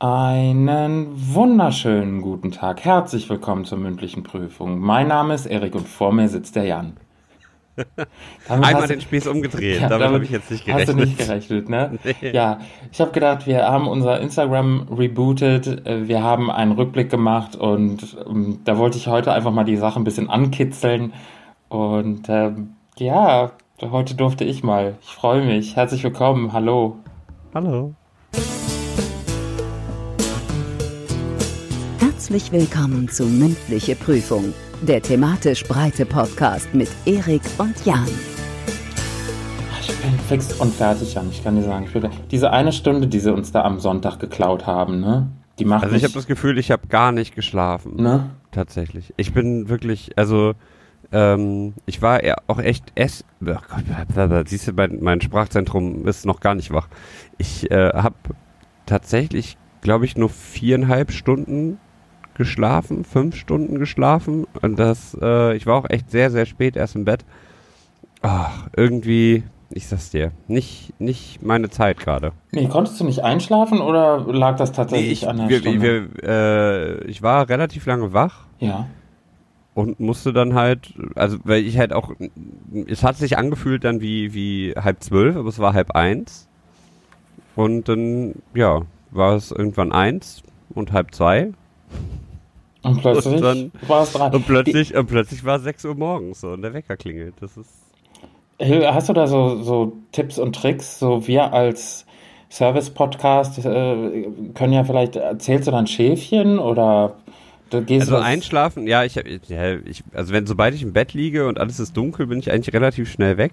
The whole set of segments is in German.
Einen wunderschönen guten Tag. Herzlich willkommen zur mündlichen Prüfung. Mein Name ist Erik und vor mir sitzt der Jan. Damit Einmal den Spieß umgedreht, ja, damit, damit habe ich jetzt nicht gerechnet. Hast du nicht gerechnet, ne? Nee. Ja, ich habe gedacht, wir haben unser Instagram rebootet, äh, wir haben einen Rückblick gemacht und ähm, da wollte ich heute einfach mal die Sache ein bisschen ankitzeln. Und äh, ja, heute durfte ich mal. Ich freue mich. Herzlich willkommen. Hallo. Hallo. Herzlich willkommen zu Mündliche Prüfung, der thematisch breite Podcast mit Erik und Jan. Ich bin fix und fertig, Jan. Ich kann dir sagen, würde, diese eine Stunde, die sie uns da am Sonntag geklaut haben, ne? Die macht also ich habe das Gefühl, ich habe gar nicht geschlafen. Ne? Tatsächlich. Ich bin wirklich, also ähm, ich war auch echt es. Oh Gott, siehst du, mein, mein Sprachzentrum ist noch gar nicht wach. Ich äh, habe tatsächlich, glaube ich, nur viereinhalb Stunden geschlafen, fünf Stunden geschlafen und das, äh, ich war auch echt sehr, sehr spät erst im Bett. Ach, irgendwie, ich sag's dir, nicht, nicht meine Zeit gerade. Nee, konntest du nicht einschlafen oder lag das tatsächlich nee, ich, an der wir, Stunde? Wir, äh, ich war relativ lange wach. Ja. Und musste dann halt, also weil ich halt auch, es hat sich angefühlt dann wie, wie halb zwölf, aber es war halb eins. Und dann, ja, war es irgendwann eins und halb zwei. Und plötzlich und war es dran. Und plötzlich, und plötzlich war es 6 Uhr morgens so und der Wecker klingelt. Das ist. Hast du da so, so Tipps und Tricks? So wir als Service-Podcast äh, können ja vielleicht, erzählst du dann Schäfchen oder gehst Also einschlafen, ja, ich, ja, ich, also wenn, sobald ich im Bett liege und alles ist dunkel, bin ich eigentlich relativ schnell weg.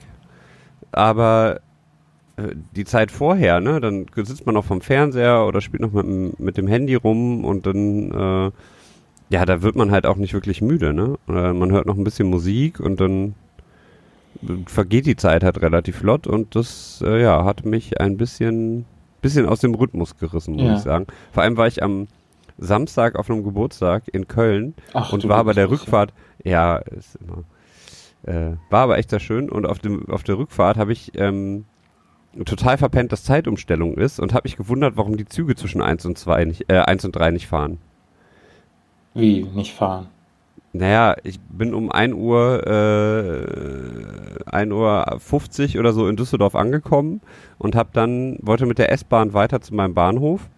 Aber äh, die Zeit vorher, ne, dann sitzt man noch vom Fernseher oder spielt noch mit, mit dem Handy rum und dann äh, ja, da wird man halt auch nicht wirklich müde, ne? Man hört noch ein bisschen Musik und dann vergeht die Zeit halt relativ flott und das, äh, ja, hat mich ein bisschen, bisschen aus dem Rhythmus gerissen, muss ja. ich sagen. Vor allem war ich am Samstag auf einem Geburtstag in Köln Ach, und war bei der Rückfahrt, ja, ist immer, äh, war aber echt sehr schön und auf dem, auf der Rückfahrt habe ich, ähm, total verpennt, dass Zeitumstellung ist und habe mich gewundert, warum die Züge zwischen 1 und 2 nicht, äh, 1 und 3 nicht fahren. Wie, nicht fahren? Naja, ich bin um 1 Uhr, äh, 1 Uhr 50 oder so in Düsseldorf angekommen und hab dann, wollte mit der S-Bahn weiter zu meinem Bahnhof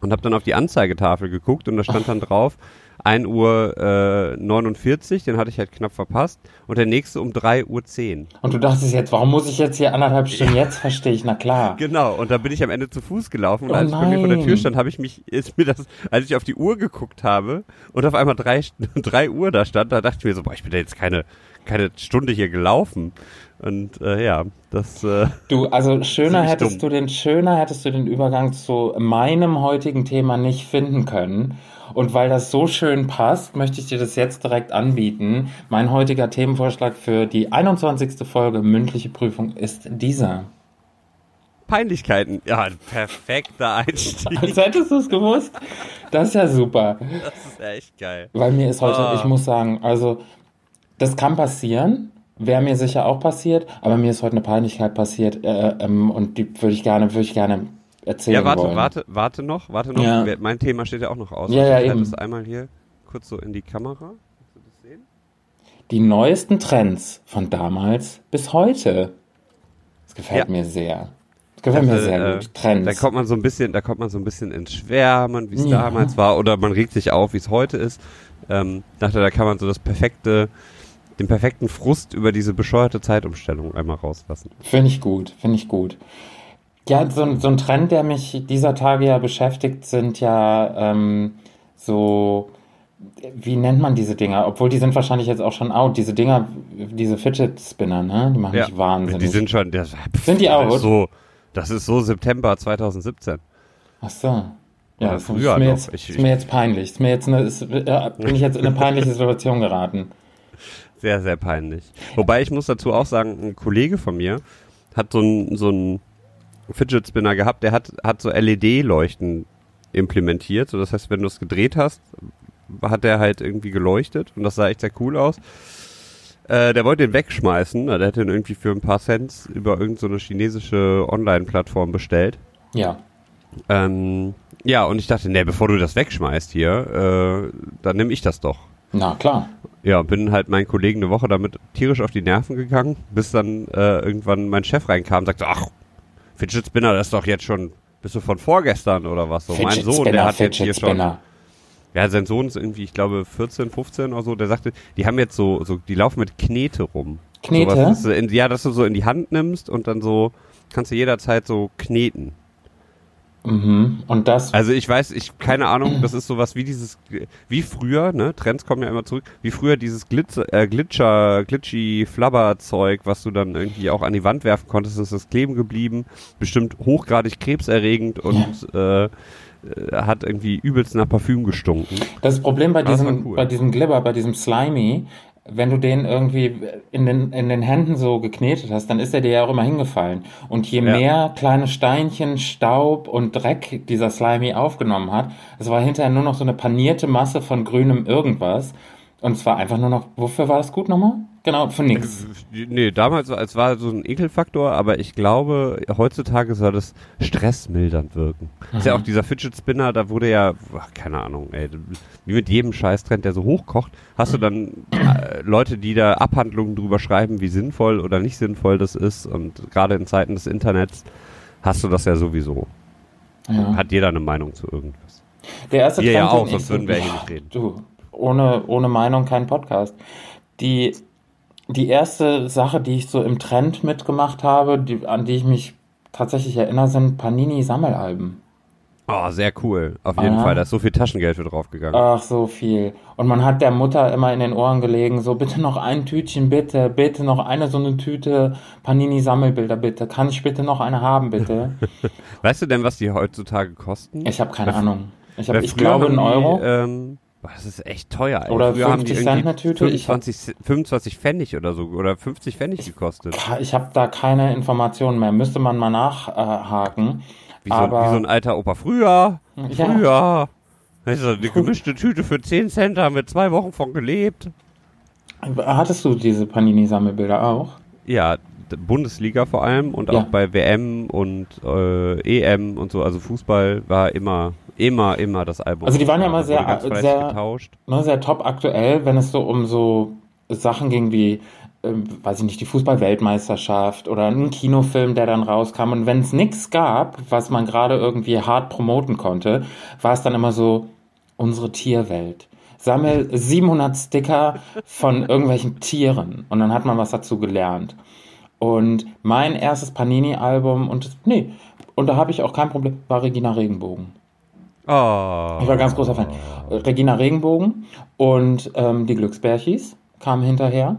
und hab dann auf die Anzeigetafel geguckt und da stand dann drauf, 1 Uhr äh, 49, den hatte ich halt knapp verpasst. Und der nächste um 3 Uhr 10. Und du dachtest jetzt, warum muss ich jetzt hier anderthalb Stunden? Jetzt verstehe ich, na klar. Genau, und da bin ich am Ende zu Fuß gelaufen. Und oh als nein. ich bei mir vor der Tür stand, habe ich mich, ist mir das, als ich auf die Uhr geguckt habe und auf einmal 3, 3 Uhr da stand, da dachte ich mir so, boah, ich bin da jetzt keine, keine Stunde hier gelaufen. Und äh, ja, das. Äh, du, also schöner hättest dumm. du den, schöner hättest du den Übergang zu meinem heutigen Thema nicht finden können. Und weil das so schön passt, möchte ich dir das jetzt direkt anbieten. Mein heutiger Themenvorschlag für die 21. Folge mündliche Prüfung ist dieser. Peinlichkeiten. Ja, ein perfekter Einstieg. Als hättest du es gewusst. Das ist ja super. Das ist echt geil. Weil mir ist heute, oh. ich muss sagen, also, das kann passieren. Wäre mir sicher auch passiert, aber mir ist heute eine Peinlichkeit passiert äh, ähm, und die würde ich gerne, würde ich gerne erzählen Ja, warte, wollen. warte, warte noch, warte noch. Ja. Mein Thema steht ja auch noch aus. Ja, ja, ich eben. das einmal hier kurz so in die Kamera. Kannst du das sehen? Die neuesten Trends von damals bis heute. Das gefällt ja. mir sehr. Das gefällt also, mir sehr äh, gut. Trends. Da kommt man so ein bisschen, da kommt man so ein bisschen ins Schwärmen, wie es ja. damals war, oder man regt sich auf, wie es heute ist. Ähm, dachte, da kann man so das perfekte, den perfekten Frust über diese bescheuerte Zeitumstellung einmal rauslassen. Finde ich gut, finde ich gut. Ja, so, so ein Trend, der mich dieser Tage ja beschäftigt, sind ja ähm, so, wie nennt man diese Dinger? Obwohl die sind wahrscheinlich jetzt auch schon out. Diese Dinger, diese Fidget Spinner, ne? Die machen ja, mich wahnsinnig. Die sind schon, der, sind die out? Das ist so, das ist so September 2017. Ach so. Ja, das ist mir, jetzt, ich, ist mir jetzt peinlich. Ist mir jetzt eine, ist, äh, bin ich jetzt in eine peinliche Situation geraten. Sehr, sehr peinlich. Wobei ich muss dazu auch sagen, ein Kollege von mir hat so ein, so ein Fidget Spinner gehabt, der hat, hat so LED-Leuchten implementiert. So, das heißt, wenn du es gedreht hast, hat der halt irgendwie geleuchtet und das sah echt sehr cool aus. Äh, der wollte den wegschmeißen, der hat den irgendwie für ein paar Cent über irgendeine so chinesische Online-Plattform bestellt. Ja. Ähm, Ja, und ich dachte, nee, bevor du das wegschmeißt hier, äh, dann nehme ich das doch. Na klar. Ja, bin halt meinen Kollegen eine Woche damit tierisch auf die Nerven gegangen, bis dann äh, irgendwann mein Chef reinkam und sagte, ach, Fidget Spinner, das ist doch jetzt schon, bist du von vorgestern oder was? So, Fidget mein Sohn, Spinner, der hat Fidget jetzt hier schon, Spinner. ja, sein Sohn ist irgendwie, ich glaube, 14, 15 oder so, der sagte, die haben jetzt so, so die laufen mit Knete rum. Knete? So, was, in, ja, dass du so in die Hand nimmst und dann so, kannst du jederzeit so kneten. Mhm. Und das, Also ich weiß, ich keine Ahnung, das ist sowas wie dieses wie früher, ne? Trends kommen ja immer zurück, wie früher dieses Glitzer, äh, Glitscher, glitchy Flabber Zeug, was du dann irgendwie auch an die Wand werfen konntest, ist das kleben geblieben, bestimmt hochgradig krebserregend und äh, äh, hat irgendwie übelst nach Parfüm gestunken. das Problem bei diesem, cool. bei diesem Glibber, bei diesem Slimy, wenn du den irgendwie in den, in den Händen so geknetet hast, dann ist er dir ja auch immer hingefallen. Und je Ja. mehr kleine Steinchen, Staub und Dreck dieser Slimy aufgenommen hat, es war hinterher nur noch so eine panierte Masse von grünem irgendwas. Und es war einfach nur noch, wofür war das gut nochmal? Genau, für nix. Nee, damals war- es war so ein Ekelfaktor, aber ich glaube, heutzutage soll das stressmildernd wirken. Ist ja auch dieser Fidget Spinner, da wurde ja, ach, keine Ahnung, ey, wie mit jedem Scheißtrend, der so hochkocht, hast du dann äh, Leute, die da Abhandlungen drüber schreiben, wie sinnvoll oder nicht sinnvoll das ist und gerade in Zeiten des Internets hast du das ja sowieso. Ja. Hat jeder eine Meinung zu irgendwas. Der erste ja Trend, den auch, sonst so- würden wir hier nicht reden. Du, ohne, ohne Meinung kein Podcast. Die, die erste Sache, die ich so im Trend mitgemacht habe, die, an die ich mich tatsächlich erinnere, sind Panini-Sammelalben. Oh, sehr cool. Auf jeden Ah. Fall, da ist so viel Taschengeld für draufgegangen. Ach, so viel. Und man hat der Mutter immer in den Ohren gelegen, so bitte noch ein Tütchen, bitte, bitte noch eine so eine Tüte Panini-Sammelbilder, bitte. Kann ich bitte noch eine haben, bitte? Weißt du denn, was die heutzutage kosten? Ich habe keine Ahnung. Ich, hab, ich glaube, einen Euro. Ähm, das ist echt teuer. Ey. Oder früher haben 50 die Cent eine Tüte. Ich hab- 25, 25 Pfennig oder so. Oder 50 Pfennig gekostet. Ich habe da keine Informationen mehr. Müsste man mal nachhaken. Wie so, aber wie so ein alter Opa. Früher, Ja. früher. Du, eine gemischte Tüte für 10 Cent, haben wir zwei Wochen von gelebt. hattest du diese Panini-Sammelbilder auch? Ja, Bundesliga vor allem und Ja. auch bei WM und äh, EM und so. Also Fußball war immer, immer, immer das Album. Also die waren ja immer sehr- fleißig sehr- getauscht. Ne, sehr top aktuell, wenn es so um so Sachen ging wie, ähm, weiß ich nicht, die Fußball-Weltmeisterschaft oder ein Kinofilm, der dann rauskam. Und wenn es nichts gab, was man gerade irgendwie hart promoten konnte, war es dann immer so, unsere Tierwelt. Sammel 700 Sticker von irgendwelchen Tieren. Und dann hat man was dazu gelernt. Und mein erstes Panini-Album, und das, nee, und da habe ich auch kein Problem, war Regina Regenbogen. Oh. Ich war ganz großer Fan. Regina Regenbogen und ähm, die Glücksbärchis kamen hinterher.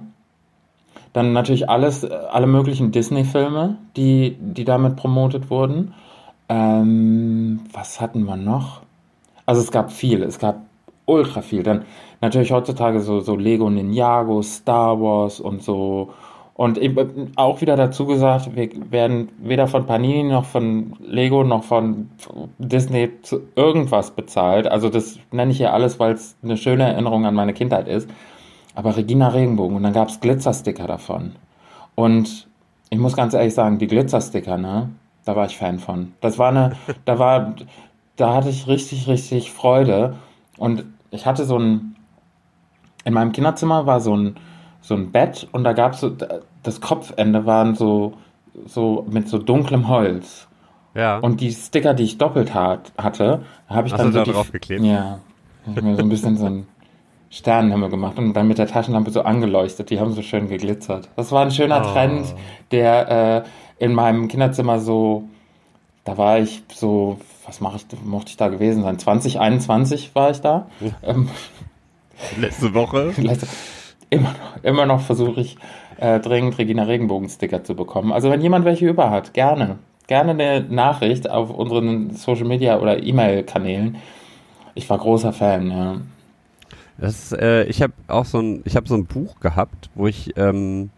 Dann natürlich alles, äh, alle möglichen Disney-Filme, die, die damit promotet wurden. Ähm, was hatten wir noch? Also es gab viel, es gab ultra viel. Dann natürlich heutzutage so, so Lego Ninjago, Star Wars und so. Und eben auch wieder dazu gesagt, wir werden weder von Panini noch von Lego noch von Disney zu irgendwas bezahlt. Also das nenne ich hier alles, weil es eine schöne Erinnerung an meine Kindheit ist. Aber Regina Regenbogen und dann gab es Glitzersticker davon. Und ich muss ganz ehrlich sagen, die Glitzersticker, ne, da war ich Fan von. Das war eine, da war, da hatte ich richtig, richtig Freude. Und ich hatte so ein, in meinem Kinderzimmer war so ein, so ein Bett und da gab es so, das Kopfende waren so, so mit so dunklem Holz. Ja. Und die Sticker, die ich doppelt hat, hatte, habe ich Hast dann du so da die, drauf geklebt? Ja, ich mir so ein bisschen so ein Sternenhimmel gemacht und dann mit der Taschenlampe so angeleuchtet. Die haben so schön geglitzert. Das war ein schöner Oh. Trend, der äh, in meinem Kinderzimmer so, da war ich so, was mache ich, mochte ich da gewesen sein? 2021 war ich da. Ähm, Letzte Woche. immer noch, immer noch versuche ich äh, dringend Regina Regenbogen-Sticker zu bekommen. Also wenn jemand welche über hat, gerne. Gerne eine Nachricht auf unseren Social Media oder E-Mail-Kanälen. Ich war großer Fan, ja. Das, äh, ich habe auch so ein, ich habe so ein Buch gehabt, wo ich ähm,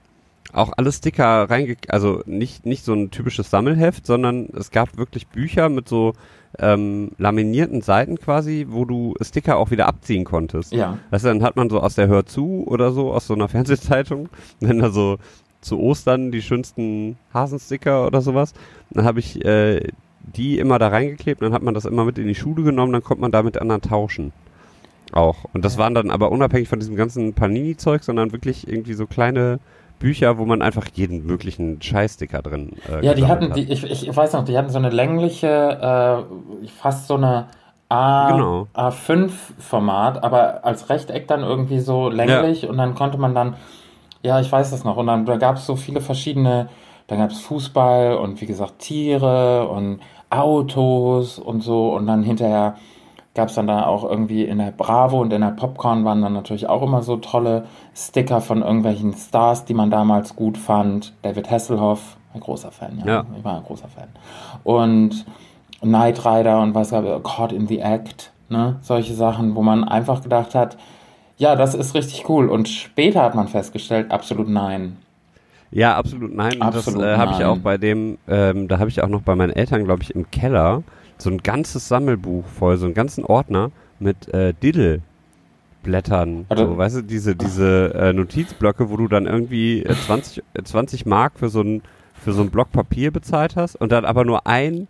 auch alle Sticker reinge, also nicht nicht so ein typisches Sammelheft, sondern es gab wirklich Bücher mit so ähm, laminierten Seiten quasi, wo du Sticker auch wieder abziehen konntest. Ja. Du, dann hat man so aus der Hör zu oder so, aus so einer Fernsehzeitung, wenn da so zu Ostern die schönsten Hasensticker oder sowas, dann habe ich äh, die immer da reingeklebt, dann hat man das immer mit in die Schule genommen, dann konnte man da mit anderen tauschen. Auch. Und das waren dann aber unabhängig von diesem ganzen Panini-Zeug, sondern wirklich irgendwie so kleine Bücher, wo man einfach jeden möglichen Scheißsticker drin äh, Ja, die hatten, die, ich, ich weiß noch, die hatten so eine längliche, äh, fast so eine A, genau. A5-Format, aber als Rechteck dann irgendwie so länglich ja. und dann konnte man dann, ja, ich weiß das noch, und dann da gab es so viele verschiedene, dann gab es Fußball und wie gesagt Tiere und Autos und so und dann hinterher gab es dann da auch irgendwie in der Bravo und in der Popcorn waren dann natürlich auch immer so tolle Sticker von irgendwelchen Stars, die man damals gut fand. David Hasselhoff, ein großer Fan, ja. ja. Ich war ein großer Fan. Und Knight Rider und was gab es, Caught in the Act, ne? Solche Sachen, wo man einfach gedacht hat, ja, das ist richtig cool. Und später hat man festgestellt, absolut nein. Ja, absolut nein. Absolut das äh, habe ich auch bei dem, ähm, da habe ich auch noch bei meinen Eltern, glaube ich, im Keller so ein ganzes Sammelbuch voll, so einen ganzen Ordner mit äh, Diddle-Blättern. So, weißt du, diese, diese äh, Notizblöcke, wo du dann irgendwie äh, 20, äh, 20 Mark für so ein für so ein Block Papier bezahlt hast und dann aber nur ein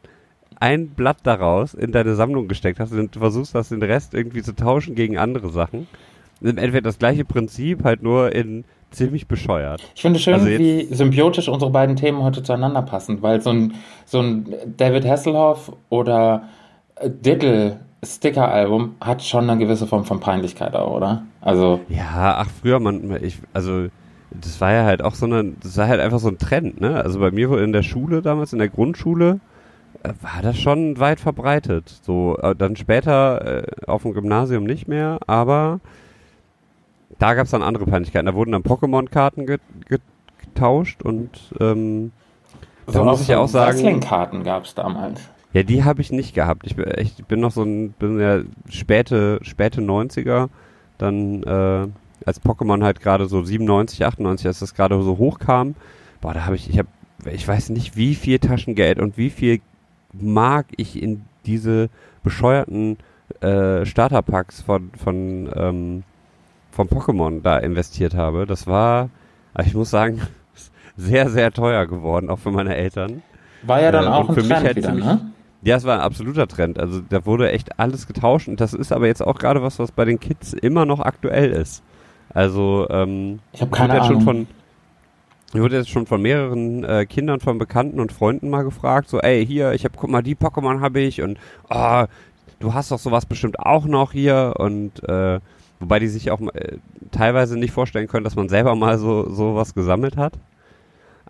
ein Blatt daraus in deine Sammlung gesteckt hast und du versuchst das den Rest irgendwie zu tauschen gegen andere Sachen. Endeffekt das gleiche Prinzip, halt nur in ziemlich bescheuert. Ich finde schön, also wie symbiotisch unsere beiden Themen heute zueinander passen, weil so ein, so ein David Hasselhoff oder Diddle Sticker-Album hat schon eine gewisse Form von Peinlichkeit auch, oder? Also. Ja, ach, früher, man, ich, also, das war ja halt auch so eine, das war halt einfach so ein Trend, ne? Also bei mir in der Schule damals, in der Grundschule, äh, war das schon weit verbreitet. So, äh, dann später äh, auf dem Gymnasium nicht mehr, aber da gab es dann andere Peinlichkeiten. Da wurden dann Pokémon-Karten getauscht und ähm, da muss ich ja auch sagen. Wrestling-Karten gab es damals. Ja, die habe ich nicht gehabt. Ich bin, ich bin noch so ein, bin ja späte, späte 90er, dann äh, als Pokémon halt gerade so 97, 98, als das gerade so hochkam, boah, da habe ich, ich habe, ich weiß nicht, wie viel Taschengeld und wie viel Mark ich in diese bescheuerten äh, Starterpacks von, von ähm, von Pokémon da investiert habe. Das war, ich muss sagen, sehr, sehr teuer geworden, auch für meine Eltern. War ja dann äh, auch ein Trend halt wieder, ne? Ja, es war ein absoluter Trend. Also da wurde echt alles getauscht und das ist aber jetzt auch gerade was, was bei den Kids immer noch aktuell ist. Also ähm, ich habe keine Ahnung. Schon ich wurde jetzt schon von mehreren äh, Kindern von Bekannten und Freunden mal gefragt, so, ey, hier, ich habe, guck mal, die Pokémon habe ich und oh, du hast doch sowas bestimmt auch noch hier und äh, Wobei die sich auch äh, teilweise nicht vorstellen können, dass man selber mal so, so was gesammelt hat.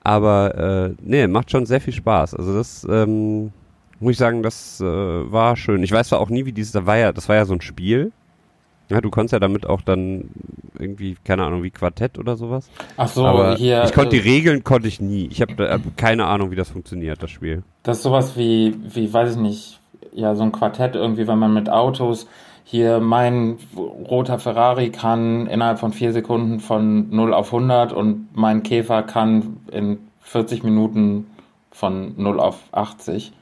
Aber äh, nee, macht schon sehr viel Spaß. Also das ähm, muss ich sagen, das äh, war schön. Ich weiß zwar auch nie, wie dieses, da war ja, das war ja so ein Spiel. Ja, du konntest ja damit auch dann irgendwie, keine Ahnung, wie Quartett oder sowas. Ach so, Aber hier. Ich konnte äh, die Regeln konnte ich nie. Ich habe hab keine Ahnung, wie das funktioniert, das Spiel. Das ist sowas wie, wie, weiß ich nicht, ja, so ein Quartett irgendwie, wenn man mit Autos hier mein roter Ferrari kann innerhalb von vier Sekunden von 0 auf 100 und mein Käfer kann in 40 Minuten von 0 auf 80.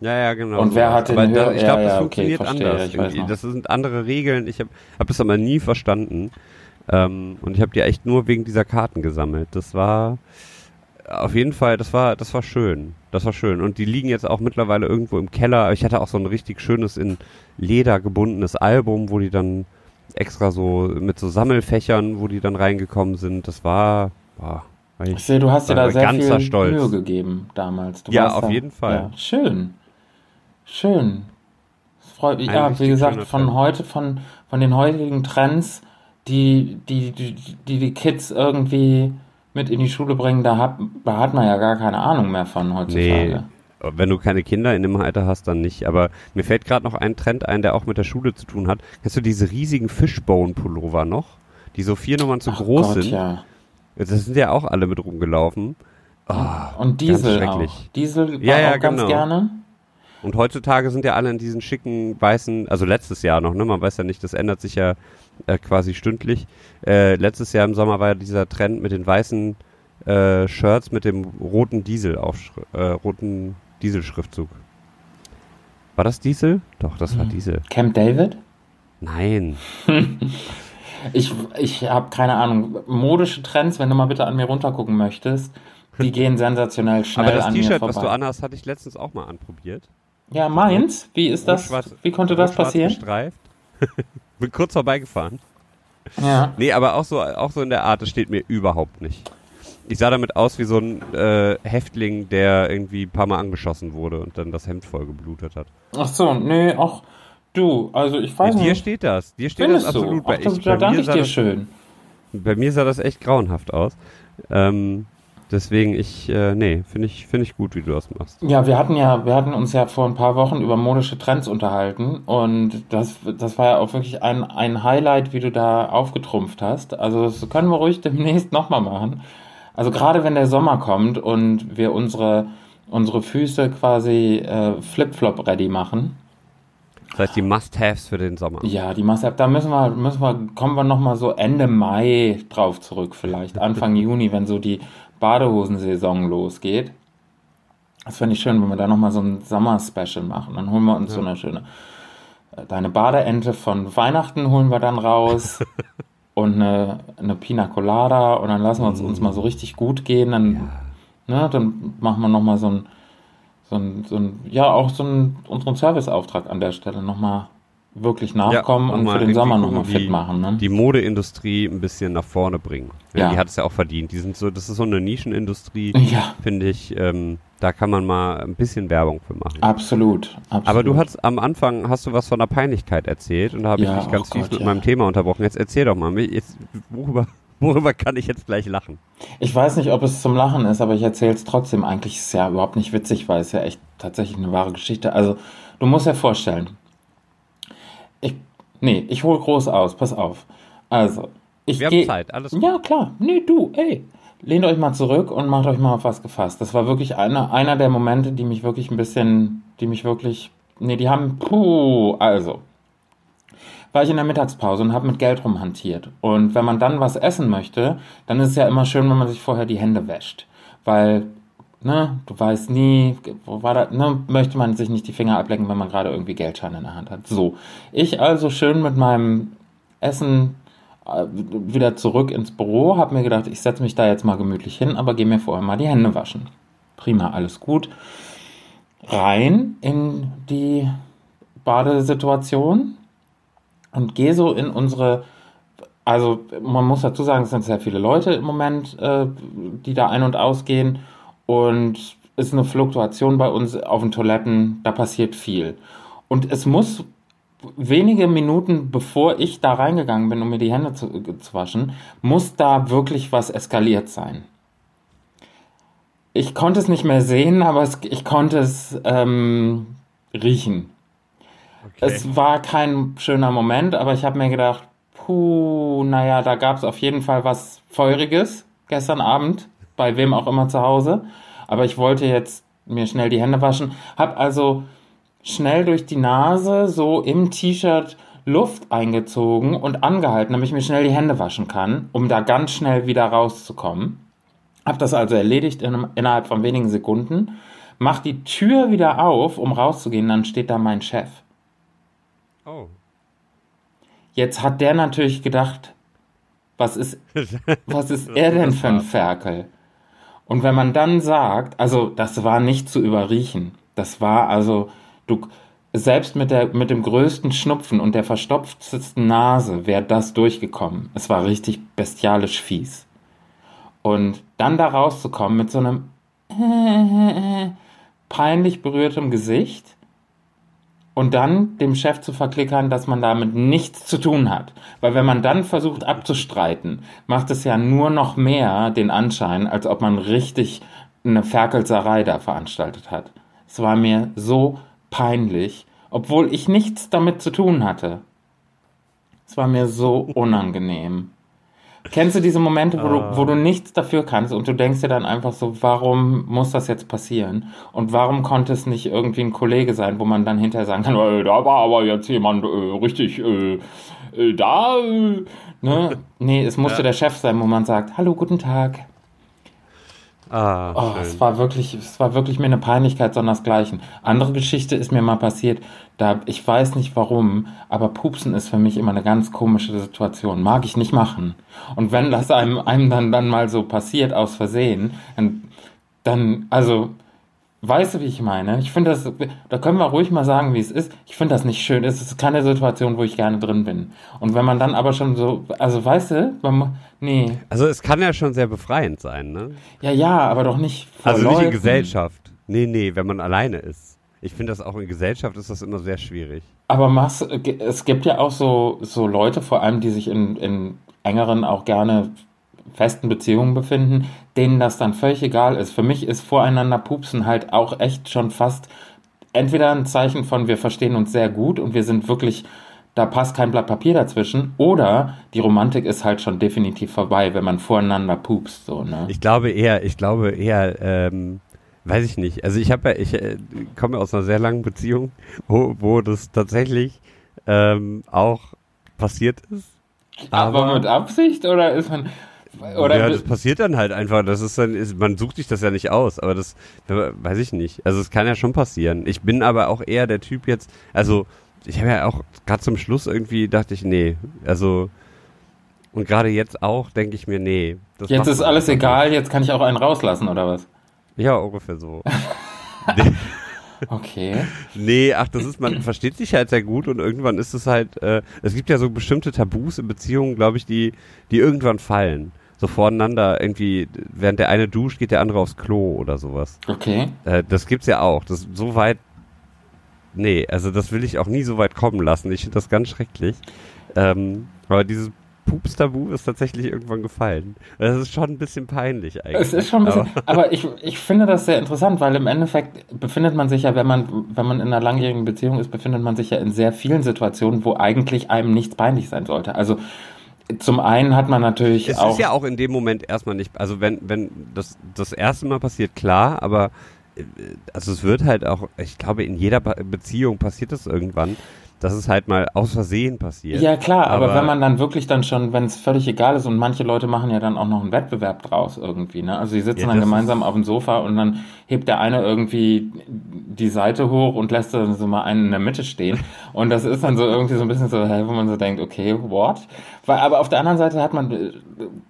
Ja, ja, genau. Und wer hat den aber da, Ich glaube, ja, das ja, funktioniert okay, anders. das sind andere Regeln. Ich habe hab das aber nie verstanden. Ähm, und ich habe die echt nur wegen dieser Karten gesammelt. Das war auf jeden Fall, das war, das war schön. Das war schön. Und die liegen jetzt auch mittlerweile irgendwo im Keller. Ich hatte auch so ein richtig schönes in Leder gebundenes Album, wo die dann extra so mit so Sammelfächern, wo die dann reingekomuen sind. Das war, war ich, ich sehe, du hast dir da sehr viel Stolz. Mühe gegeben damals. Du ja, auf da, jeden Fall. Ja, schön. Schön. Das freut mich. Ja, wie gesagt, von Trend. heute, von, von den heutigen Trends, die die, die, die, die Kids irgendwie mit in die Schule bringen, da hat, da hat man ja gar keine Ahnung mehr von heutzutage. Nee, wenn du keine Kinder in dem Alter hast, dann nicht. Aber mir fällt gerade noch ein Trend ein, der auch mit der Schule zu tun hat. Kennst du diese riesigen Fishbone-Pullover noch? Die so vier Nummern zu Ach groß Gott, sind. Ja. Das sind ja auch alle mit rumgelaufen. Oh, und Diesel auch. Diesel ja, ja, auch ganz genau. gerne. Und heutzutage sind ja alle in diesen schicken weißen, also letztes Jahr noch, ne? Man weiß ja nicht, das ändert sich ja äh, quasi stündlich. Äh, letztes Jahr im Sommer war ja dieser Trend mit den weißen äh, Shirts mit dem roten Diesel auf äh, roten Dieselschriftzug. War das Diesel? Doch, das war hm. Diesel. Camp David? Nein. ich ich habe keine Ahnung. Modische Trends, wenn du mal bitte an mir runtergucken möchtest, die gehen sensationell schnell Aber das T-Shirt, was du anhast, hatte ich letztens auch mal anprobiert. Ja, Mainz? Wie ist das? Wie konnte das passieren? Gestreift. Bin kurz vorbeigefahren. Ja. Nee, aber auch so, auch so in der Art, das steht mir überhaupt nicht. Ich sah damit aus wie so ein äh, Häftling, der irgendwie ein paar Mal angeschossen wurde und dann das Hemd voll geblutet hat. Ach so, nee, auch du, also ich weiß Dir nicht. steht das. Dir steht Findest das absolut. Ach, Bei, das, ich, da bei, danke ich dir das, schön. bei mir sah das echt grauenhaft aus. Ähm, deswegen, ich, äh, nee, finde ich, finde ich gut, wie du das machst. Ja, wir hatten ja, wir hatten uns ja vor ein paar Wochen über modische Trends unterhalten und das, das war ja auch wirklich ein, ein Highlight, wie du da aufgetrumpft hast. Also das können wir ruhig demnächst nochmal machen. Also gerade wenn der Sommer kommt und wir unsere, unsere Füße quasi äh, Flip-Flop ready machen. Das heißt, die Must-Haves für den Sommer. Ja, die Masse, da müssen wir, müssen wir, kommen wir nochmal so Ende Mai drauf zurück, vielleicht Anfang Juni, wenn so die Badehosensaison losgeht. Das fände ich schön, wenn wir da nochmal so ein Sommer-Special machen. Dann holen wir uns so eine schöne, äh, deine Badeente von Weihnachten holen wir dann raus. und eine, eine Pina Colada und dann lassen wir uns, uns mal so richtig gut gehen. Dann, ne, dann machen wir nochmal so ein, so ein, so ein, ja, auch so ein, unseren Serviceauftrag an der Stelle nochmal wirklich nachkommen und nochmal für den Sommer nochmal fit machen. Ne? Die Modeindustrie ein bisschen nach vorne bringen. Ja, Ja. Die hat es ja auch verdient. Die sind so, das ist so eine Nischenindustrie, Ja, finde ich. Ähm, da kann man mal ein bisschen Werbung für machen. absolut, absolut. Aber du hast am Anfang hast du was von der Peinlichkeit erzählt und da habe Ja, ich dich ganz oh tief Gott, mit ja. meinem Thema unterbrochen. Jetzt erzähl doch mal, jetzt, worüber, worüber kann ich jetzt gleich lachen? Ich weiß nicht, ob es zum Lachen ist, aber ich erzähle es trotzdem. Eigentlich ist es ja überhaupt nicht witzig, weil es ja echt tatsächlich eine wahre Geschichte. Also, du musst dir vorstellen. Nee, ich hole groß aus, pass auf. Also, ich Wir haben gehe. Zeit, alles gut. Ja, klar. Nee, du, ey. Lehnt euch mal zurück und macht euch mal auf was gefasst. Das war wirklich einer, einer der Momente, die mich wirklich ein bisschen, die mich wirklich, nee, die haben, puh, also. War ich in der Mittagspause und habe mit Geld rumhantiert. Und wenn man dann was essen möchte, dann ist es ja immer schön, wenn man sich vorher die Hände wäscht. Weil, ne, du weißt nie, wo war das, ne, möchte man sich nicht die Finger ablecken, wenn man gerade irgendwie Geldscheine in der Hand hat. So. Ich also schön mit meinem Essen äh, wieder zurück ins Büro, habe mir gedacht, ich setze mich da jetzt mal gemütlich hin, aber gehe mir vorher mal die Hände waschen. Prima, alles gut. Rein in die Badesituation und gehe so in unsere, also man muss dazu sagen, es sind sehr viele Leute im Moment, äh, die da ein- und ausgehen und es ist eine Fluktuation bei uns auf den Toiletten, da passiert viel. Und es muss wenige Minuten bevor ich da reingegangen bin, um mir die Hände zu, zu waschen, muss da wirklich was eskaliert sein. Ich konnte es nicht mehr sehen, aber es, ich konnte es ähm, riechen. Es war kein schöner Moment, aber ich habe mir gedacht, puh, naja, da gab es auf jeden Fall was Feuriges gestern Abend, bei wem auch immer zu Hause. Aber ich wollte jetzt mir schnell die Hände waschen, habe also schnell durch die Nase so im T-Shirt Luft eingezogen und angehalten, damit ich mir schnell die Hände waschen kann, um da ganz schnell wieder rauszukommen. Hab das also erledigt in, innerhalb von wenigen Sekunden, mach die Tür wieder auf, um rauszugehen, dann steht da mein Chef. Oh. Jetzt hat der natürlich gedacht, was ist, was ist er denn für ein Ferkel? Und wenn man dann sagt, also das war nicht zu überriechen, das war also, du, selbst mit, der, mit dem größten Schnupfen und der verstopftesten Nase wäre das durchgekommen. Es war richtig bestialisch fies. Und dann da rauszukommen mit so einem peinlich berührtem Gesicht und dann dem Chef zu verklickern, dass man damit nichts zu tun hat. Weil wenn man dann versucht abzustreiten, macht es ja nur noch mehr den Anschein, als ob man richtig eine Ferkelserei da veranstaltet hat. Es war mir so peinlich, obwohl ich nichts damit zu tun hatte. Es war mir so unangenehm. Kennst du diese Momente, wo, du, wo du nichts dafür kannst und du denkst dir dann einfach so, warum muss das jetzt passieren? Und warum konnte es nicht irgendwie ein Kollege sein, wo man dann hinterher sagen kann, äh, da war aber jetzt jemand äh, richtig äh, äh, da. Äh, ne? Nee, es musste der Chef sein, wo man sagt, hallo, guten Tag. Ah, Oh, schön. es war wirklich, es war wirklich mir eine Peinlichkeit sondersgleichen. Andere Geschichte ist mir mal passiert, da, ich weiß nicht warum, aber Pupsen ist für mich immer eine ganz komische Situation. Mag ich nicht machen. Und wenn das einem, einem dann, dann mal so passiert, aus Versehen, dann, dann also, Weißt du, wie ich meine? Ich finde das, da können wir ruhig mal sagen, wie es ist. Ich finde das nicht schön. Es ist keine Situation, wo ich gerne drin bin. Und wenn man dann aber schon so, also weißt du, man, nee. Also es kann ja schon sehr befreiend sein, ne? Ja, ja, aber doch nicht Also nicht in Gesellschaft. Nee, nee, wenn man alleine ist. Ich finde das auch in Gesellschaft ist das immer sehr schwierig. Aber machst, es gibt ja auch so, so Leute, vor allem, die sich in, in engeren auch gerne festen Beziehungen befinden, denen das dann völlig egal ist. Für mich ist voreinander pupsen halt auch echt schon fast entweder ein Zeichen von, wir verstehen uns sehr gut und wir sind wirklich, da passt kein Blatt Papier dazwischen, oder die Romantik ist halt schon definitiv vorbei, wenn man voreinander pupst. So, ne? Ich glaube eher, ich glaube eher, ähm, weiß ich nicht. Also ich habe ja, ich äh, komme aus einer sehr langen Beziehung, wo, wo das tatsächlich ähm, auch passiert ist. Aber, aber mit Absicht oder ist man oder ja, das passiert dann halt einfach. Das ist dann, ist, man sucht sich das ja nicht aus, aber das weiß ich nicht. Also es kann ja schon passieren. Ich bin aber auch eher der Typ jetzt, also ich habe ja auch gerade zum Schluss irgendwie dachte ich, nee, also und gerade jetzt auch denke ich mir, nee. jetzt ist alles egal, nicht. jetzt kann ich auch einen rauslassen oder was? Ja, ungefähr so. Okay. Nee, ach, das ist, man versteht sich halt sehr gut und irgendwann ist es halt, äh, es gibt ja so bestimmte Tabus in Beziehungen, glaube ich, die, die irgendwann fallen so voreinander irgendwie, während der eine duscht, geht der andere aufs Klo oder sowas. Okay. Äh, das gibt's ja auch. Das so weit. Nee, also das will ich auch nie so weit kommen lassen. Ich finde das ganz schrecklich. Ähm, aber dieses Pups-Tabu ist tatsächlich irgendwann gefallen. Das ist schon ein bisschen peinlich eigentlich. Es ist schon ein bisschen, aber, aber ich, ich finde das sehr interessant, weil im Endeffekt befindet man sich ja, wenn man, wenn man in einer langjährigen Beziehung ist, befindet man sich ja in sehr vielen Situationen, wo eigentlich einem nichts peinlich sein sollte. Also zum einen hat man natürlich es auch. Es ist ja auch in dem Moment erstmal nicht, also wenn, wenn das das erste Mal passiert, klar, aber äh, also es wird halt auch, ich glaube, in jeder Beziehung passiert das irgendwann, dass es halt mal aus Versehen passiert. Ja klar, aber, aber wenn man dann wirklich dann schon, wenn es völlig egal ist und manche Leute machen ja dann auch noch einen Wettbewerb draus irgendwie, ne? Also sie sitzen ja, dann gemeinsam auf dem Sofa und dann hebt der eine irgendwie die Seite hoch und lässt dann so mal einen in der Mitte stehen und das ist dann so irgendwie so ein bisschen so, wo man so denkt, okay, what? Weil, aber auf der anderen Seite hat man,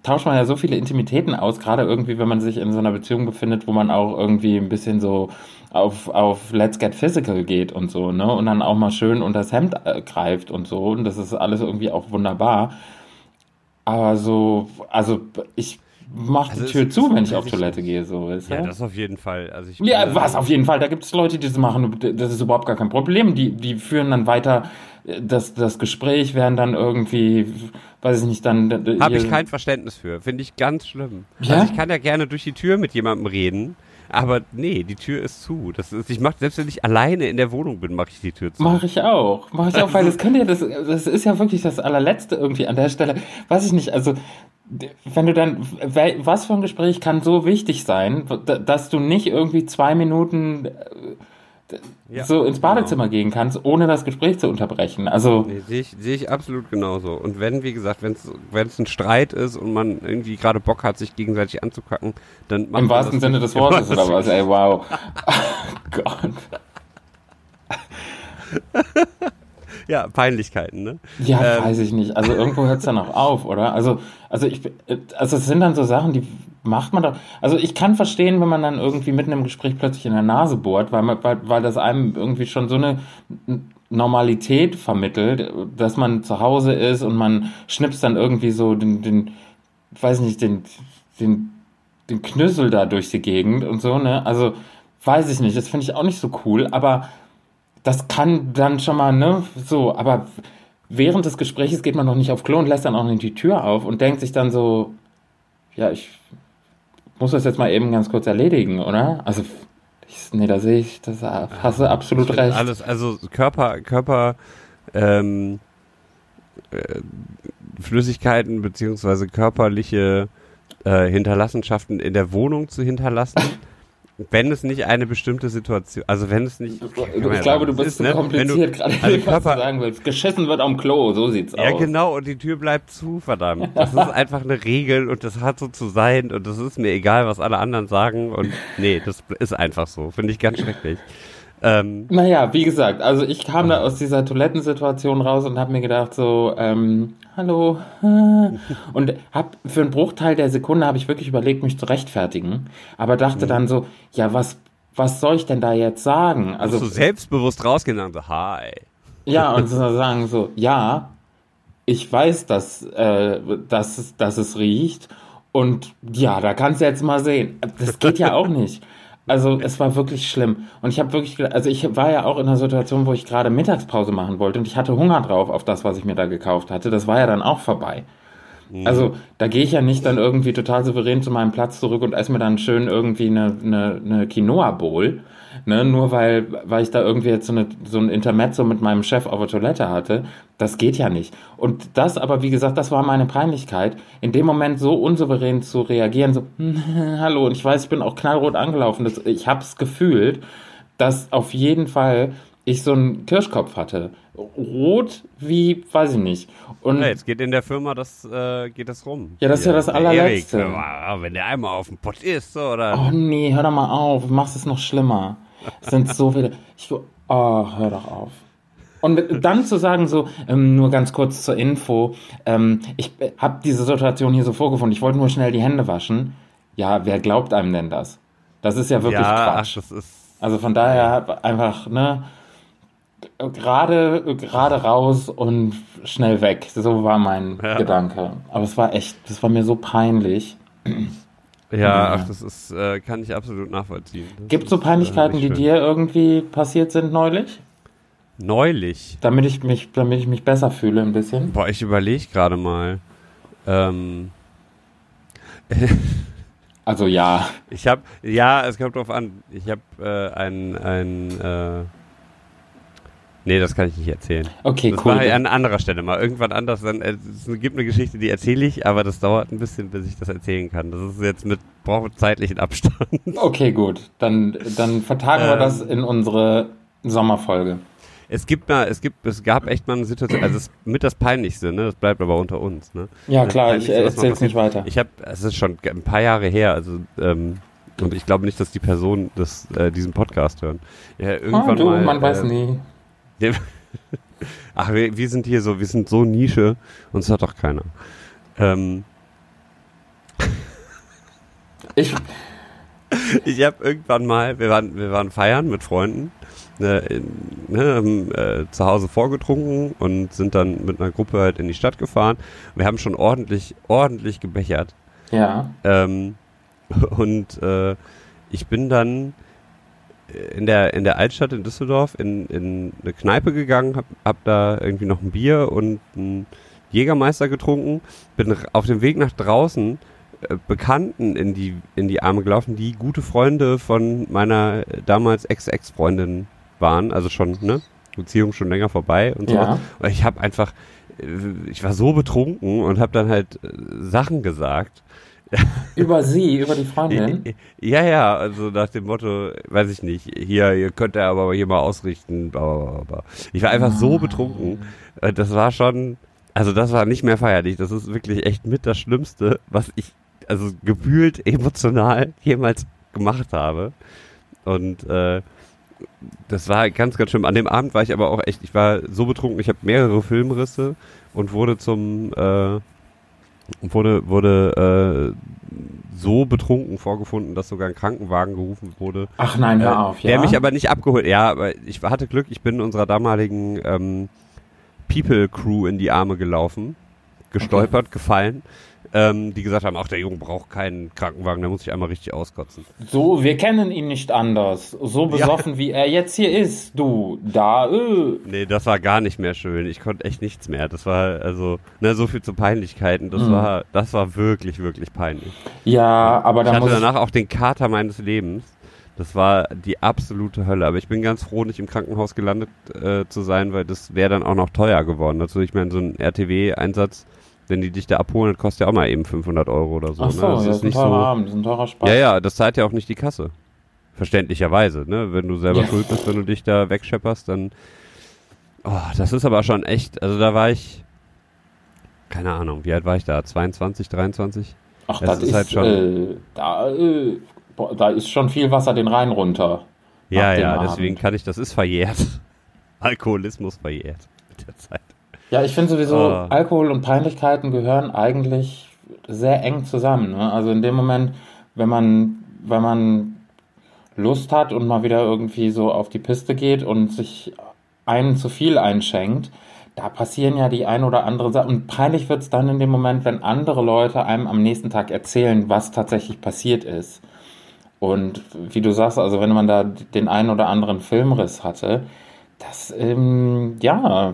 tauscht man ja so viele Intimitäten aus, gerade irgendwie, wenn man sich in so einer Beziehung befindet, wo man auch irgendwie ein bisschen so auf, auf Let's Get Physical geht und so, ne? Und dann auch mal schön unter das Hemd äh, greift und so. Und das ist alles irgendwie auch wunderbar. Aber so, also ich mach also die Tür zu, wenn ich auf Toilette gehe, so ist Ja, das auf jeden Fall. Also ich ja, was auf jeden Fall. Da gibt es Leute, die das machen. Das ist überhaupt gar kein Problem. Die, die führen dann weiter das, das Gespräch, werden dann irgendwie, weiß ich nicht, dann. Habe ich kein Verständnis für. Finde ich ganz schlimm. Ja? Also ich kann ja gerne durch die Tür mit jemandem reden. Aber nee, die Tür ist zu. Das ist, ich mach, selbst wenn ich alleine in der Wohnung bin, mache ich die Tür zu. Mache ich auch. Mache ich auch, weil das könnte ja, das, das ist ja wirklich das allerletzte irgendwie an der Stelle. Weiß ich nicht, also wenn du dann, was für ein Gespräch kann so wichtig sein, dass du nicht irgendwie zwei Minuten ja, so ins Badezimmer genau. gehen kannst, ohne das Gespräch zu unterbrechen. Also nee, sehe ich, seh ich absolut genauso. Und wenn, wie gesagt, wenn es ein Streit ist und man irgendwie gerade Bock hat, sich gegenseitig anzukacken, dann macht Im wahrsten Sinne des Wortes oder was? Ey, wow. oh Gott. Ja, Peinlichkeiten, ne? Ja, ähm. weiß ich nicht. Also irgendwo hört es dann auch auf, oder? Also, also ich, also es sind dann so Sachen, die macht man doch. Also ich kann verstehen, wenn man dann irgendwie mitten im Gespräch plötzlich in der Nase bohrt, weil, man, weil, weil das einem irgendwie schon so eine Normalität vermittelt, dass man zu Hause ist und man schnipst dann irgendwie so den, den weiß nicht, den, den, den Knüssel da durch die Gegend und so, ne? Also, weiß ich nicht, das finde ich auch nicht so cool, aber das kann dann schon mal, ne, so, aber während des Gesprächs geht man noch nicht auf Klo und lässt dann auch nicht die Tür auf und denkt sich dann so, ja, ich muss das jetzt mal eben ganz kurz erledigen, oder? Also, ich, nee, da sehe ich, das hast du absolut recht. Alles, also Körper, Körper, ähm, äh, Flüssigkeiten beziehungsweise körperliche äh, Hinterlassenschaften in der Wohnung zu hinterlassen. Wenn es nicht eine bestimmte Situation, also wenn es nicht. Ich ja glaube, du bist so ne? kompliziert gerade, also was Körper, du sagen willst. Geschissen wird am Klo, so sieht's ja, aus. Ja, genau, und die Tür bleibt zu, verdammt. Das ist einfach eine Regel und das hat so zu sein und das ist mir egal, was alle anderen sagen und nee, das ist einfach so. Finde ich ganz schrecklich. Ähm, naja, wie gesagt, also ich kam da aus dieser Toilettensituation raus und habe mir gedacht so, ähm, hallo. Und hab für einen Bruchteil der Sekunde habe ich wirklich überlegt, mich zu rechtfertigen. Aber dachte mhm. dann so, ja, was, was soll ich denn da jetzt sagen? Also so selbstbewusst rausgehen und so, hi. Ja, und so sagen so, ja, ich weiß, dass, äh, dass, dass es riecht und ja, da kannst du jetzt mal sehen. Das geht ja auch nicht. Also es war wirklich schlimm. Und ich habe wirklich, also ich war ja auch in einer Situation, wo ich gerade Mittagspause machen wollte und ich hatte Hunger drauf auf das, was ich mir da gekauft hatte. Das war ja dann auch vorbei. Mhm. Also da gehe ich ja nicht dann irgendwie total souverän zu meinem Platz zurück und esse mir dann schön irgendwie eine, eine, eine Quinoa-Bowl. Ne, nur weil, weil ich da irgendwie jetzt so, eine, so ein Intermezzo mit meinem Chef auf der Toilette hatte, das geht ja nicht. Und das aber, wie gesagt, das war meine Peinlichkeit, in dem Moment so unsouverän zu reagieren, so, hallo, und ich weiß, ich bin auch knallrot angelaufen, das, ich hab's gefühlt, dass auf jeden Fall ich so einen Kirschkopf hatte. Rot wie, weiß ich nicht. Und ja, jetzt geht in der Firma das, äh, geht das rum. Ja, das ist ja, das allerletzte. Erik, wenn der einmal auf dem Pott ist, oder? Oh nee, hör doch mal auf, machst es noch schlimmer. Es sind so viele. Ich, oh, hör doch auf. Und dann zu sagen, so, ähm, nur ganz kurz zur Info, ähm, ich habe diese Situation hier so vorgefunden, ich wollte nur schnell die Hände waschen. Ja, wer glaubt einem denn das? Das ist ja wirklich ja, Quatsch. Ach, also von daher einfach, ne, gerade gerade raus und schnell weg. So war mein ja. Gedanke. Aber es war echt, das war mir so peinlich. Ja, ach, das ist, äh, kann ich absolut nachvollziehen. Gibt es so Peinlichkeiten, äh, die dir irgendwie passiert sind neulich? Neulich? Damit ich mich, damit ich mich besser fühle ein bisschen. Boah, ich überlege gerade mal. Ähm. also ja. Ich habe, ja, es kommt drauf an. Ich habe äh, ein, ein äh, Nee, das kann ich nicht erzählen. Okay, das cool. Das an anderer Stelle mal. Irgendwann anders. Dann, äh, es gibt eine Geschichte, die erzähle ich, aber das dauert ein bisschen, bis ich das erzählen kann. Das ist jetzt mit, braucht zeitlichen Abstand. Okay, gut. Dann, dann vertagen ähm, wir das in unsere Sommerfolge. Es gibt mal, es gibt, es gab echt mal eine Situation, also es mit das Peinlichste, ne? Das bleibt aber unter uns, ne? Ja, klar, ich erzähle es nicht weiter. Ich habe, es ist schon ein paar Jahre her, also, ähm, und ich glaube nicht, dass die Person das, äh, diesen Podcast hören. Ja, irgendwann ah, du, mal, man äh, weiß nie. Ach, wir, wir, sind hier so, wir sind so Nische, uns hat doch keiner. Ähm. Ich. Ich habe irgendwann mal, wir waren, wir waren feiern mit Freunden, ne, ne, haben, äh, zu Hause vorgetrunken und sind dann mit einer Gruppe halt in die Stadt gefahren. Wir haben schon ordentlich, ordentlich gebechert. Ja. Ähm, und äh, ich bin dann in der, in der Altstadt in Düsseldorf in, in eine Kneipe gegangen, hab, hab da irgendwie noch ein Bier und ein Jägermeister getrunken, bin auf dem Weg nach draußen äh, Bekannten in die, in die Arme gelaufen, die gute Freunde von meiner damals Ex-Ex-Freundin waren, also schon, ne? Beziehung schon länger vorbei und so. Ja. Und ich habe einfach, äh, ich war so betrunken und habe dann halt äh, Sachen gesagt über sie, über die Freundin? Ja, ja, also nach dem Motto, weiß ich nicht, hier, ihr könnt er aber hier mal ausrichten. Ich war einfach so betrunken. Äh, das war schon, also das war nicht mehr feierlich. Das ist wirklich echt mit das Schlimmste, was ich, also gefühlt emotional jemals gemacht habe. Und äh, das war ganz, ganz schlimm. An dem Abend war ich aber auch echt, ich war so betrunken, ich habe mehrere Filmrisse und wurde zum äh, wurde, wurde äh, so betrunken vorgefunden, dass sogar ein Krankenwagen gerufen wurde. Ach nein, hör äh, auf, ja. Der mich aber nicht abgeholt. Ja, aber ich hatte Glück, ich bin unserer damaligen ähm, People Crew in die Arme gelaufen, gestolpert, okay. gefallen ähm, die gesagt haben, ach, der Junge braucht keinen Krankenwagen, der muss sich einmal richtig auskotzen. So, wir kennen ihn nicht anders. So besoffen, ja. wie er jetzt hier ist, du, da, äh. Nee, das war gar nicht mehr schön. Ich konnte echt nichts mehr. Das war, also, ne, so viel zu Peinlichkeiten. Das mhm. war, das war wirklich, wirklich peinlich. Ja, aber da Ich hatte danach auch den Kater meines Lebens. Das war die absolute Hölle. Aber ich bin ganz froh, nicht im Krankenhaus gelandet äh, zu sein, weil das wäre dann auch noch teuer geworden. Also ich meine, so ein RTW-Einsatz wenn die dich da abholen, das kostet ja auch mal eben 500 Euro oder so. Ach ne? so, ne? das, das ist, nicht so. Abend, das ist ein teurer Spaß. Ja, ja, das zahlt ja auch nicht die Kasse. Verständlicherweise, ne? Wenn du selber ja. schuld bist, wenn du dich da wegschepperst, dann. Oh, das ist aber schon echt. Also da war ich. Keine Ahnung, wie alt war ich da? 22, 23? Ach, das, das ist, ist, halt schon. Äh, da, äh, da ist schon viel Wasser den Rhein runter. Ja, ja, deswegen kann ich, das ist verjährt. Alkoholismus verjährt mit der Zeit. Ja, ich finde sowieso, oh. Alkohol und Peinlichkeiten gehören eigentlich sehr eng zusammen. Ne? Also in dem Moment, wenn man, wenn man Lust hat und mal wieder irgendwie so auf die Piste geht und sich einen zu viel einschenkt, da passieren ja die ein oder andere Sachen. Und peinlich wird es dann in dem Moment, wenn andere Leute einem am nächsten Tag erzählen, was tatsächlich passiert ist. Und wie du sagst, also wenn man da den einen oder anderen Filmriss hatte, das, ähm, ja,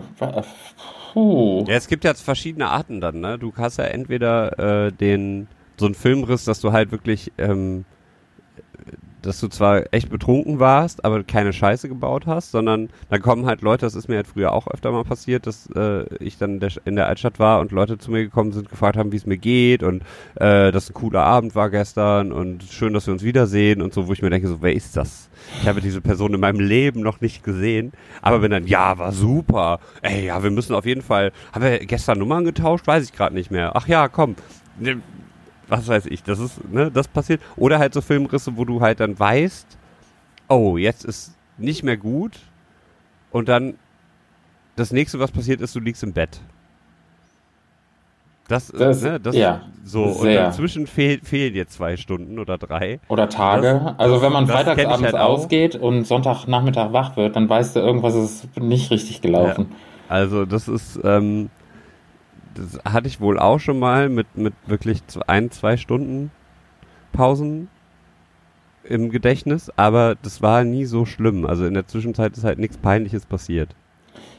puh. Ja, es gibt ja verschiedene Arten dann, ne? Du hast ja entweder äh, den, so einen Filmriss, dass du halt wirklich ähm, dass du zwar echt betrunken warst, aber keine Scheiße gebaut hast, sondern dann kommen halt Leute, das ist mir halt früher auch öfter mal passiert, dass äh, ich dann in der Altstadt war und Leute zu mir gekommen sind, gefragt haben, wie es mir geht und äh, dass ein cooler Abend war gestern und schön, dass wir uns wiedersehen und so, wo ich mir denke, so, wer ist das? Ich habe diese Person in meinem Leben noch nicht gesehen, aber wenn dann, ja, war super, ey, ja, wir müssen auf jeden Fall, haben wir gestern Nummern getauscht? Weiß ich gerade nicht mehr. Ach ja, komm, was weiß ich, das ist, ne, das passiert. Oder halt so Filmrisse, wo du halt dann weißt, oh, jetzt ist nicht mehr gut und dann das nächste, was passiert ist, du liegst im Bett. Das, das, ne, das ja, so. Und dazwischen fehl, fehlen dir zwei Stunden oder drei. Oder Tage. Das, also wenn man freitagsabends halt ausgeht und Sonntagnachmittag wach wird, dann weißt du, irgendwas ist nicht richtig gelaufen. Ja. Also das ist, ähm, das hatte ich wohl auch schon mal mit, mit wirklich ein, zwei Stunden Pausen im Gedächtnis, aber das war nie so schlimm. Also in der Zwischenzeit ist halt nichts Peinliches passiert.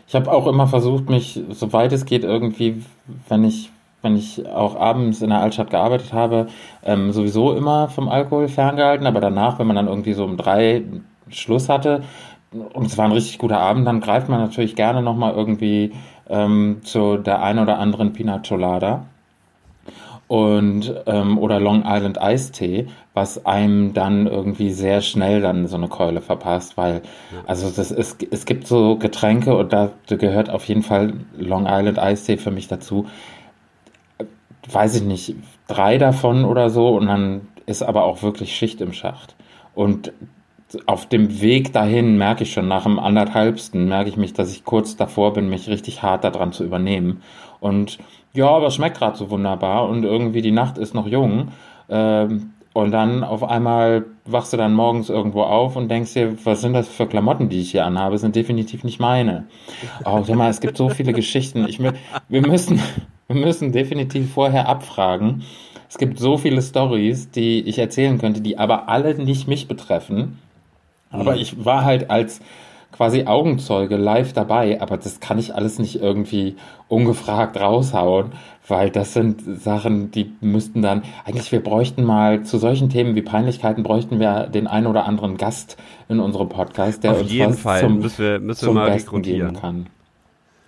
Ich habe auch immer versucht, mich, soweit es geht, irgendwie, wenn ich, wenn ich auch abends in der Altstadt gearbeitet habe, ähm, sowieso immer vom Alkohol ferngehalten, aber danach, wenn man dann irgendwie so um drei Schluss hatte und es war ein richtig guter Abend, dann greift man natürlich gerne nochmal irgendwie ähm, zu der ein oder anderen Pina Colada und ähm, oder Long Island Eistee, was einem dann irgendwie sehr schnell dann so eine Keule verpasst, weil also das ist es gibt so Getränke und da gehört auf jeden Fall Long Island Eistee für mich dazu. Weiß ich nicht, drei davon oder so und dann ist aber auch wirklich Schicht im Schacht. Und auf dem Weg dahin merke ich schon, nach dem anderthalbsten merke ich mich, dass ich kurz davor bin, mich richtig hart daran zu übernehmen. Und ja, aber es schmeckt gerade so wunderbar und irgendwie die Nacht ist noch jung. Ähm, und dann auf einmal wachst du dann morgens irgendwo auf und denkst dir, was sind das für Klamotten, die ich hier anhabe, sind definitiv nicht meine. Oh, sag mal, es gibt so viele Geschichten. Ich, wir müssen, wir müssen definitiv vorher abfragen. Es gibt so viele Stories, die ich erzählen könnte, die aber alle nicht mich betreffen. Aber mhm. ich war halt als quasi Augenzeuge live dabei, aber das kann ich alles nicht irgendwie ungefragt raushauen, weil das sind Sachen, die müssten dann, eigentlich wir bräuchten mal zu solchen Themen wie Peinlichkeiten bräuchten wir den einen oder anderen Gast in unserem Podcast, der Auf uns jeden Fall. zum, müssen wir, müssen zum wir mal Besten geben kann.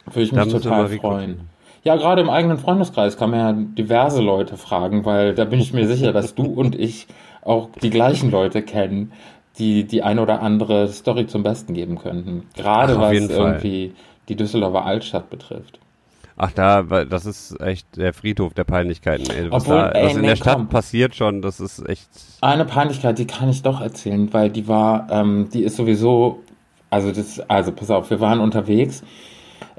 Würde ich mich total freuen. Ja, gerade im eigenen Freundeskreis kann man ja diverse Leute fragen, weil da bin ich mir sicher, dass du und ich auch die gleichen Leute kennen, die die eine oder andere Story zum Besten geben könnten. Gerade Ach, was irgendwie die Düsseldorfer Altstadt betrifft. Ach, da, das ist echt der Friedhof der Peinlichkeiten. Ey. Was, Obwohl, da, ey, was in nee, der Stadt komm. passiert schon, das ist echt. Eine Peinlichkeit, die kann ich doch erzählen, weil die war, ähm, die ist sowieso, also das, also pass auf, wir waren unterwegs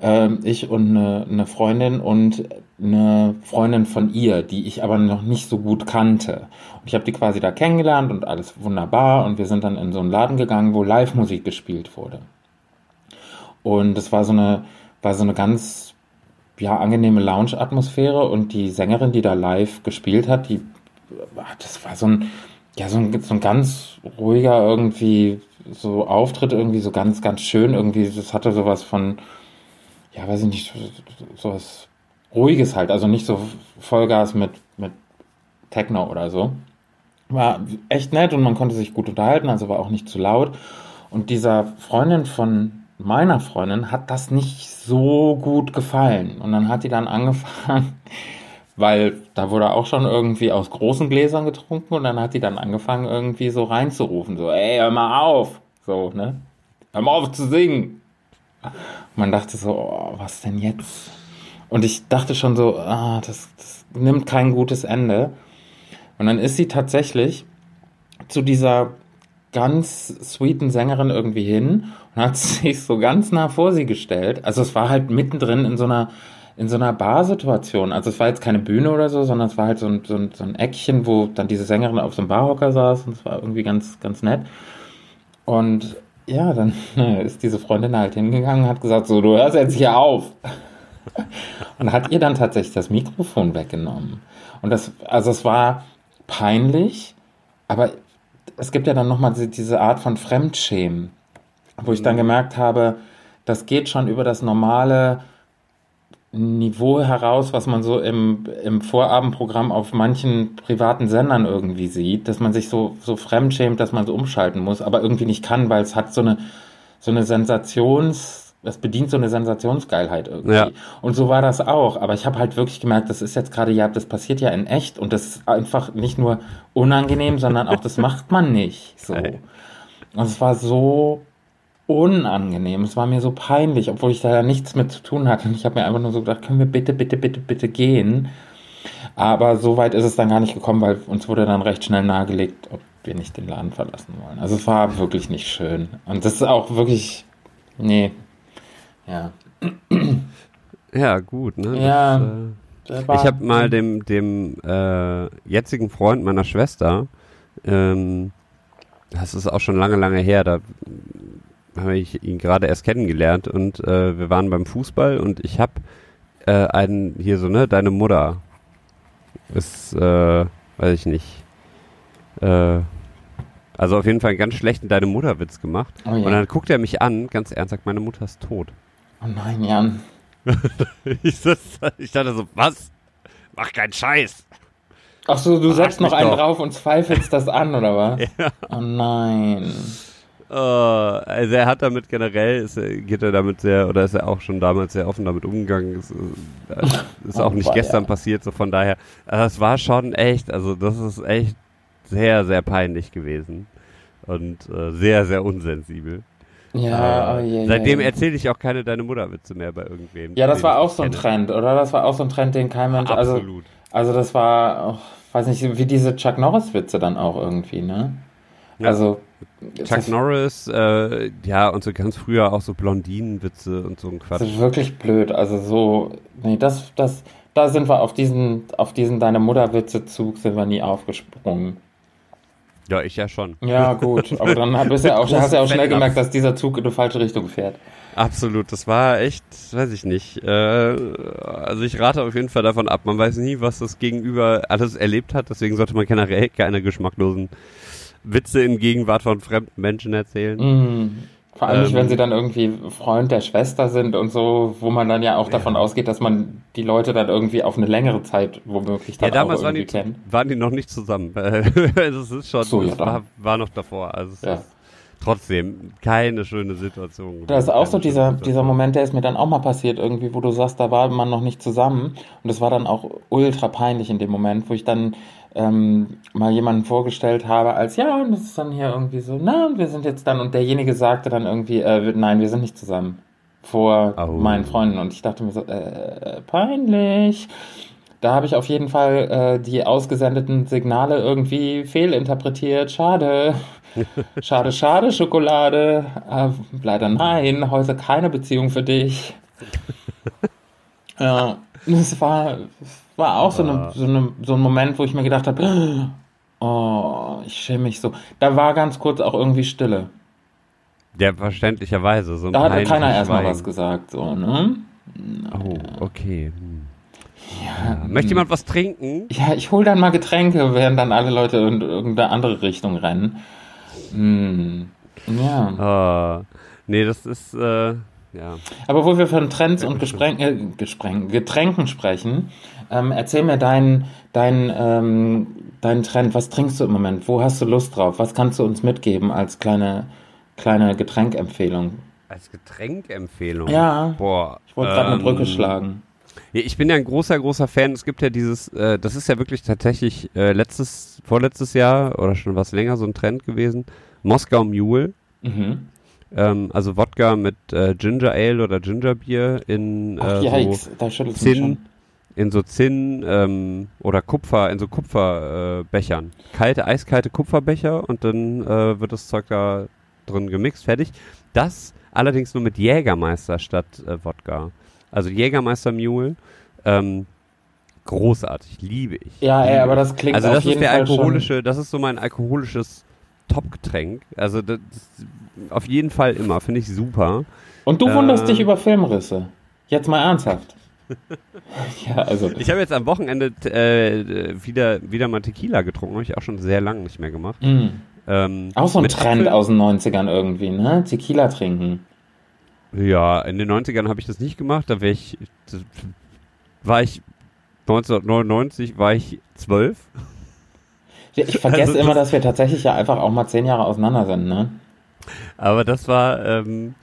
ähm, ich und eine, eine Freundin und eine Freundin von ihr, die ich aber noch nicht so gut kannte. Und ich habe die quasi da kennengelernt und alles wunderbar und wir sind dann in so einen Laden gegangen, wo Live-Musik gespielt wurde. Und das war so eine, war so eine ganz ja, angenehme Lounge-Atmosphäre und die Sängerin, die da live gespielt hat, die, das war so ein, ja, so ein, so ein ganz ruhiger irgendwie so Auftritt, irgendwie so ganz, ganz schön, irgendwie, das hatte sowas von, ja, weiß ich nicht, sowas Ruhiges halt, also nicht so Vollgas mit, mit Techno oder so. War echt nett und man konnte sich gut unterhalten, also war auch nicht zu laut. Und dieser Freundin von meiner Freundin hat das nicht so gut gefallen. Und dann hat die dann angefangen, weil da wurde auch schon irgendwie aus großen Gläsern getrunken und dann hat die dann angefangen irgendwie so reinzurufen, so, ey, hör mal auf, so, ne? Hör mal auf zu singen man dachte so, oh, was denn jetzt? Und ich dachte schon so, ah, das, das nimmt kein gutes Ende. Und dann ist sie tatsächlich zu dieser ganz sweeten Sängerin irgendwie hin und hat sich so ganz nah vor sie gestellt. Also es war halt mittendrin in so einer in so einer Barsituation. Also es war jetzt keine Bühne oder so, sondern es war halt so ein, so ein, so ein Eckchen, wo dann diese Sängerin auf so einem Barhocker saß und es war irgendwie ganz, ganz nett. Und ja, dann ist diese Freundin halt hingegangen und hat gesagt, so, du hörst jetzt hier auf. Und hat ihr dann tatsächlich das Mikrofon weggenommen. Und das, also es war peinlich, aber es gibt ja dann nochmal diese Art von Fremdschämen, wo ich dann mhm. gemerkt habe, das geht schon über das normale Niveau heraus, was man so im, im Vorabendprogramm auf manchen privaten Sendern irgendwie sieht, dass man sich so, so fremdschämt, dass man so umschalten muss, aber irgendwie nicht kann, weil es hat so eine, so eine Sensations, das bedient so eine Sensationsgeilheit irgendwie. Ja. Und so war das auch. Aber ich habe halt wirklich gemerkt, das ist jetzt gerade, ja, das passiert ja in echt und das ist einfach nicht nur unangenehm, sondern auch, das macht man nicht so. Und es war so unangenehm. Es war mir so peinlich, obwohl ich da ja nichts mit zu tun hatte. Und ich habe mir einfach nur so gedacht, können wir bitte, bitte, bitte, bitte gehen. Aber so weit ist es dann gar nicht gekommen, weil uns wurde dann recht schnell nahegelegt, ob wir nicht den Laden verlassen wollen. Also es war wirklich nicht schön. Und das ist auch wirklich, nee, ja. Ja, gut, ne? Ja. Das, äh, ich habe mal dem, dem äh, jetzigen Freund meiner Schwester, ähm, das ist auch schon lange, lange her, da habe ich ihn gerade erst kennengelernt und äh, wir waren beim Fußball und ich habe äh, einen hier so, ne, deine Mutter ist, äh, weiß ich nicht, äh, also auf jeden Fall einen ganz schlechten deine Mutter-Witz gemacht. Oh, ja. Und dann guckt er mich an, ganz ernst, sagt, meine Mutter ist tot. Oh nein, Jan. ich, dachte so, was? Mach keinen Scheiß. Ach so, du setzt noch einen doch. drauf und zweifelst das an, oder was? Ja. Oh nein. Uh, also er hat damit generell, ist, geht er damit sehr, oder ist er auch schon damals sehr offen damit umgegangen. Ist, äh, ist auch nicht gestern ja. passiert, so von daher. Das war schon echt, also das ist echt sehr, sehr peinlich gewesen. Und äh, sehr, sehr unsensibel. Ja, äh, oh, yeah, seitdem yeah. erzähle ich auch keine deine Mutterwitze mehr bei irgendwem. Ja, das war auch so ein kenne. Trend, oder? Das war auch so ein Trend, den kein Mensch. Also, Absolut. Also, das war, oh, weiß nicht, wie diese Chuck Norris-Witze dann auch irgendwie, ne? Ja. Also. Chuck Norris, äh, ja, und so ganz früher auch so Blondinenwitze und so ein Quatsch. Das ist wirklich blöd. Also so, nee, das, das, da sind wir auf diesen, auf diesen Deine Mutter-Witze-Zug sind wir nie aufgesprungen. Ja, ich ja schon. Ja, gut. Aber dann bist ja auch, hast ja auch schnell gemerkt, dass dieser Zug in die falsche Richtung fährt. Absolut, das war echt, weiß ich nicht. Äh, also ich rate auf jeden Fall davon ab. Man weiß nie, was das Gegenüber alles erlebt hat, deswegen sollte man generell keine geschmacklosen Witze in Gegenwart von fremden Menschen erzählen. Mm. Vor allem nicht, wenn ähm. sie dann irgendwie Freund der Schwester sind und so, wo man dann ja auch davon ja. ausgeht, dass man die Leute dann irgendwie auf eine längere Zeit womöglich dann ja, damals auch waren die, kennt. waren die noch nicht zusammen. das ist schon, so, ja, war, war, noch davor. Also es ja. ist trotzdem keine schöne Situation. Das ist auch so dieser, dieser Moment, der ist mir dann auch mal passiert irgendwie, wo du sagst, da war man noch nicht zusammen und das war dann auch ultra peinlich in dem Moment, wo ich dann ähm, mal jemanden vorgestellt habe als, ja, und das ist dann hier irgendwie so, na, wir sind jetzt dann, und derjenige sagte dann irgendwie, äh, nein, wir sind nicht zusammen. Vor oh. meinen Freunden. Und ich dachte mir so, äh, peinlich. Da habe ich auf jeden Fall äh, die ausgesendeten Signale irgendwie fehlinterpretiert. Schade. Schade, schade, Schokolade. Äh, leider nein, heute keine Beziehung für dich. Ja, das war, war auch so, eine, so, eine, so ein Moment, wo ich mir gedacht habe, oh, ich schäme mich so. Da war ganz kurz auch irgendwie Stille. Ja, verständlicherweise. So da hat keiner erstmal was gesagt, so, ne? Oh, okay. Hm. Ja, Möchte jemand was trinken? Ja, ich hole dann mal Getränke, während dann alle Leute in irgendeine andere Richtung rennen. Hm. Ja. Oh, nee, das ist, äh, ja. Aber wo wir von Trends und Gespräng, äh, Getränken sprechen, ähm, erzähl mir deinen dein, ähm, dein Trend. Was trinkst du im Moment? Wo hast du Lust drauf? Was kannst du uns mitgeben als kleine, kleine Getränkempfehlung? Als Getränkempfehlung? Ja. Boah. Ich wollte gerade ähm, eine Brücke ähm, schlagen. Ich bin ja ein großer, großer Fan. Es gibt ja dieses, äh, das ist ja wirklich tatsächlich äh, letztes, vorletztes Jahr oder schon was länger so ein Trend gewesen. Moskau Mule. Mhm. Ähm, also Wodka mit äh, Ginger Ale oder Ginger Beer in Ach, äh, so Zinn, in so Zinn ähm, oder Kupfer, in so Kupferbechern. Äh, Kalte, eiskalte Kupferbecher und dann äh, wird das Zeug da drin gemixt, fertig. Das allerdings nur mit Jägermeister statt äh, Wodka. Also Jägermeister Mule. Ähm, großartig, liebe ich. Ja, liebe ey, aber das klingt Also das ist der Fall alkoholische, schon. das ist so mein alkoholisches Top-Getränk. Also das, auf jeden Fall immer, finde ich super. Und du wunderst Äh. dich über Filmrisse. Jetzt mal ernsthaft. Ja, also. Ich habe jetzt am Wochenende äh, wieder, wieder mal Tequila getrunken, habe ich auch schon sehr lange nicht mehr gemacht. mh. Ähm, Auch so ein Trend Apfel- aus den 90ern irgendwie, ne? Tequila trinken. Ja, in den 90ern habe ich das nicht gemacht, da wäre ich, war ich 1999 war ich zwölf. Ich vergesse Also immer, das- dass wir tatsächlich ja einfach auch mal zehn Jahre auseinander sind, ne? Aber das war ähm,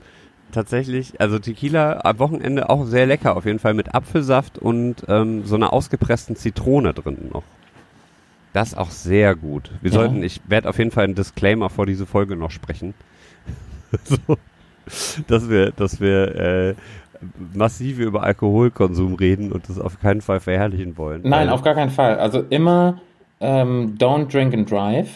tatsächlich, also Tequila am Wochenende auch sehr lecker, auf jeden Fall mit Apfelsaft und ähm, so einer ausgepressten Zitrone drin noch. Das ist auch sehr gut. Wir Ja. sollten, ich werde auf jeden Fall einen Disclaimer vor diese Folge noch sprechen. so, dass wir, dass wir äh, massiv über Alkoholkonsum reden und das auf keinen Fall verherrlichen wollen. Nein, auf gar keinen Fall. Also immer ähm, don't drink and drive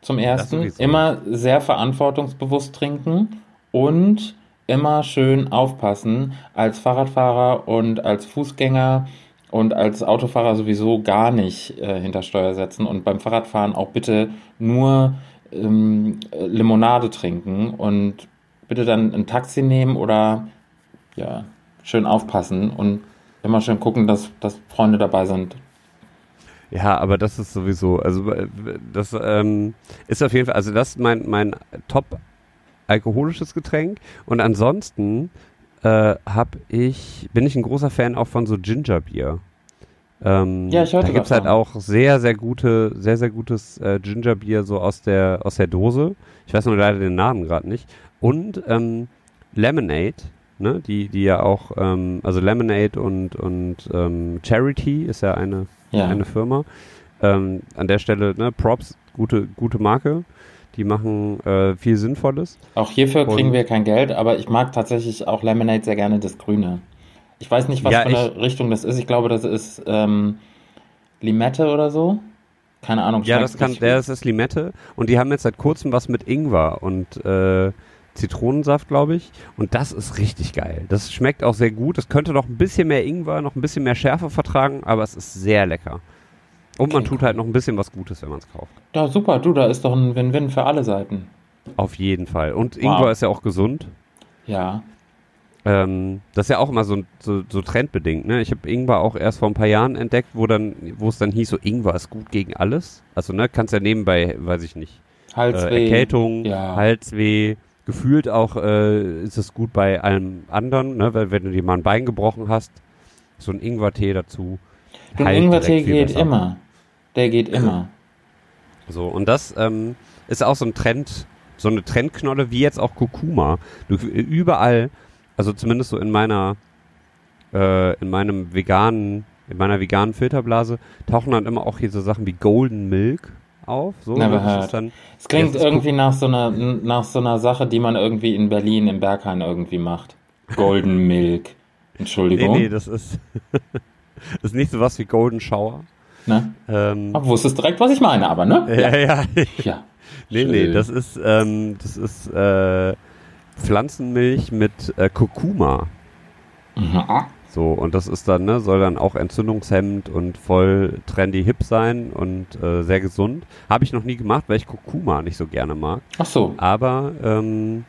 zum ersten. Immer sehr verantwortungsbewusst trinken und immer schön aufpassen als Fahrradfahrer und als Fußgänger und als Autofahrer sowieso gar nicht äh, hinter Steuer setzen und beim Fahrradfahren auch bitte nur ähm, Limonade trinken und bitte dann ein Taxi nehmen oder ja, schön aufpassen und immer schön gucken, dass, dass Freunde dabei sind. Ja, aber das ist sowieso, also äh, das ähm, ist auf jeden Fall, also das ist mein, mein top alkoholisches Getränk und ansonsten äh, hab ich, bin ich ein großer Fan auch von so Gingerbier. Ähm, Ja, ich hörte Da gibt's davon. halt auch sehr, sehr gute, sehr, sehr gutes äh, Gingerbier so aus der, aus der Dose. Ich weiß nur leider den Namen gerade nicht. Und ähm, Lemonade, ne, die, die ja auch, ähm, also Lemonade und, und ähm, Charity ist ja eine Ja. eine Firma. Ähm, an der Stelle, ne, Props, gute, gute Marke. Die machen äh, viel Sinnvolles. Auch hierfür kriegen Und- wir kein Geld, aber ich mag tatsächlich auch Lemonade sehr gerne das Grüne. Ich weiß nicht, was Ja, für eine Richtung das ist. Ich glaube, das ist ähm, Limette oder so. Keine Ahnung. Ja, das kann, der ist das Limette. Und die haben jetzt seit kurzem was mit Ingwer und äh, Zitronensaft, glaube ich. Und das ist richtig geil. Das schmeckt auch sehr gut. Es könnte noch ein bisschen mehr Ingwer, noch ein bisschen mehr Schärfe vertragen, aber es ist sehr lecker. Und man Okay, tut halt noch ein bisschen was Gutes, wenn man es kauft. Ja, super. Du, da ist doch ein Win-Win für alle Seiten. Auf jeden Fall. Und Wow. Ingwer ist ja auch gesund. Ja. Ähm, das ist ja auch immer so, so, so trendbedingt. Ne? Ich habe Ingwer auch erst vor ein paar Jahren entdeckt, wo dann, wo es dann hieß, so Ingwer ist gut gegen alles. Also ne, kannst ja nebenbei, weiß ich nicht, äh, Halsweh. Erkältung, Ja. Halsweh. Gefühlt auch äh, ist es gut bei allem anderen, ne? weil wenn du dir mal ein Bein gebrochen hast, so ein Ingwertee dazu. Du, ein Ingwertee geht besser. immer. Der geht immer. So, und das ähm, ist auch so ein Trend, so eine Trendknolle wie jetzt auch Kurkuma. Du, überall, also zumindest so in meiner, äh, in meinem veganen, in meiner veganen Filterblase, tauchen dann immer auch hier so Sachen wie Golden Milk auf. So, Never heard. dann, Es klingt irgendwie nach so, einer, nach so einer Sache, die man irgendwie in Berlin im Berghain irgendwie macht. Golden Milk. nee, Entschuldigung. nee, das ist, das ist nicht so was wie Golden Shower. Ne? Ähm, Aber wusstest direkt, was ich meine, aber, ne? ja, ja, Ja. Nee, nee, Schön. das ist, ähm, das ist äh, Pflanzenmilch mit äh, Kurkuma. Mhm. So, und das ist dann, ne, soll dann auch entzündungshemmend und voll trendy hip sein und äh, sehr gesund. Habe ich noch nie gemacht, weil ich Kurkuma nicht so gerne mag. Ach so. Aber, ähm,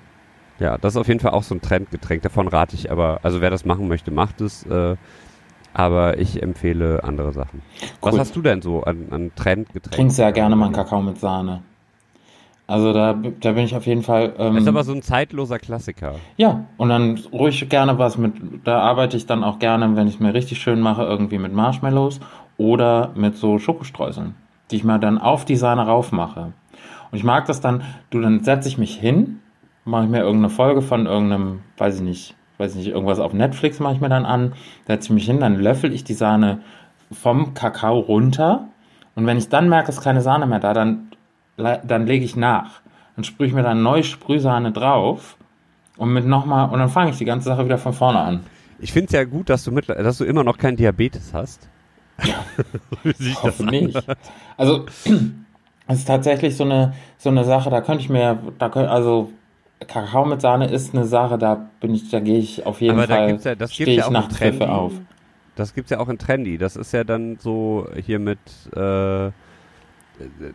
ja, das ist auf jeden Fall auch so ein Trendgetränk. Davon rate ich aber, also wer das machen möchte, macht es. Äh, aber ich empfehle andere Sachen. Was Cool. hast du denn so an, an Trendgetränken? Trinke sehr gerne mal Kakao mit Sahne. Also da, da bin ich auf jeden Fall. Ähm, Das ist aber so ein zeitloser Klassiker. ja, und dann ruhig gerne was mit. Da arbeite ich dann auch gerne, wenn ich es mir richtig schön mache, irgendwie mit Marshmallows oder mit so Schokostreuseln, die ich mir dann auf die Sahne rauf mache. Und ich mag das dann, du, dann setze ich mich hin, mache ich mir irgendeine Folge von irgendeinem, weiß ich nicht, weiß ich nicht, irgendwas auf Netflix mache ich mir dann an, setze ich mich hin, dann löffel ich die Sahne vom Kakao runter und wenn ich dann merke, es ist keine Sahne mehr da, dann, dann lege ich nach. Dann sprühe ich mir dann neue Sprühsahne drauf und mit nochmal, und dann fange ich die ganze Sache wieder von vorne an. Ich finde es ja gut, dass du, mit, dass du immer noch keinen Diabetes hast. Ich hoffe nicht. Also, es ist tatsächlich so eine, so eine Sache, da könnte ich mir, da könnt, also, Kakao mit Sahne ist eine Sache, da bin ich, da gehe ich auf jeden Aber da Fall, gibt's ja, das gibt's ja auch nachts in Trendy. Pfiffe auf. Das gibt's ja auch in Trendy. Das ist ja dann so hier mit, äh,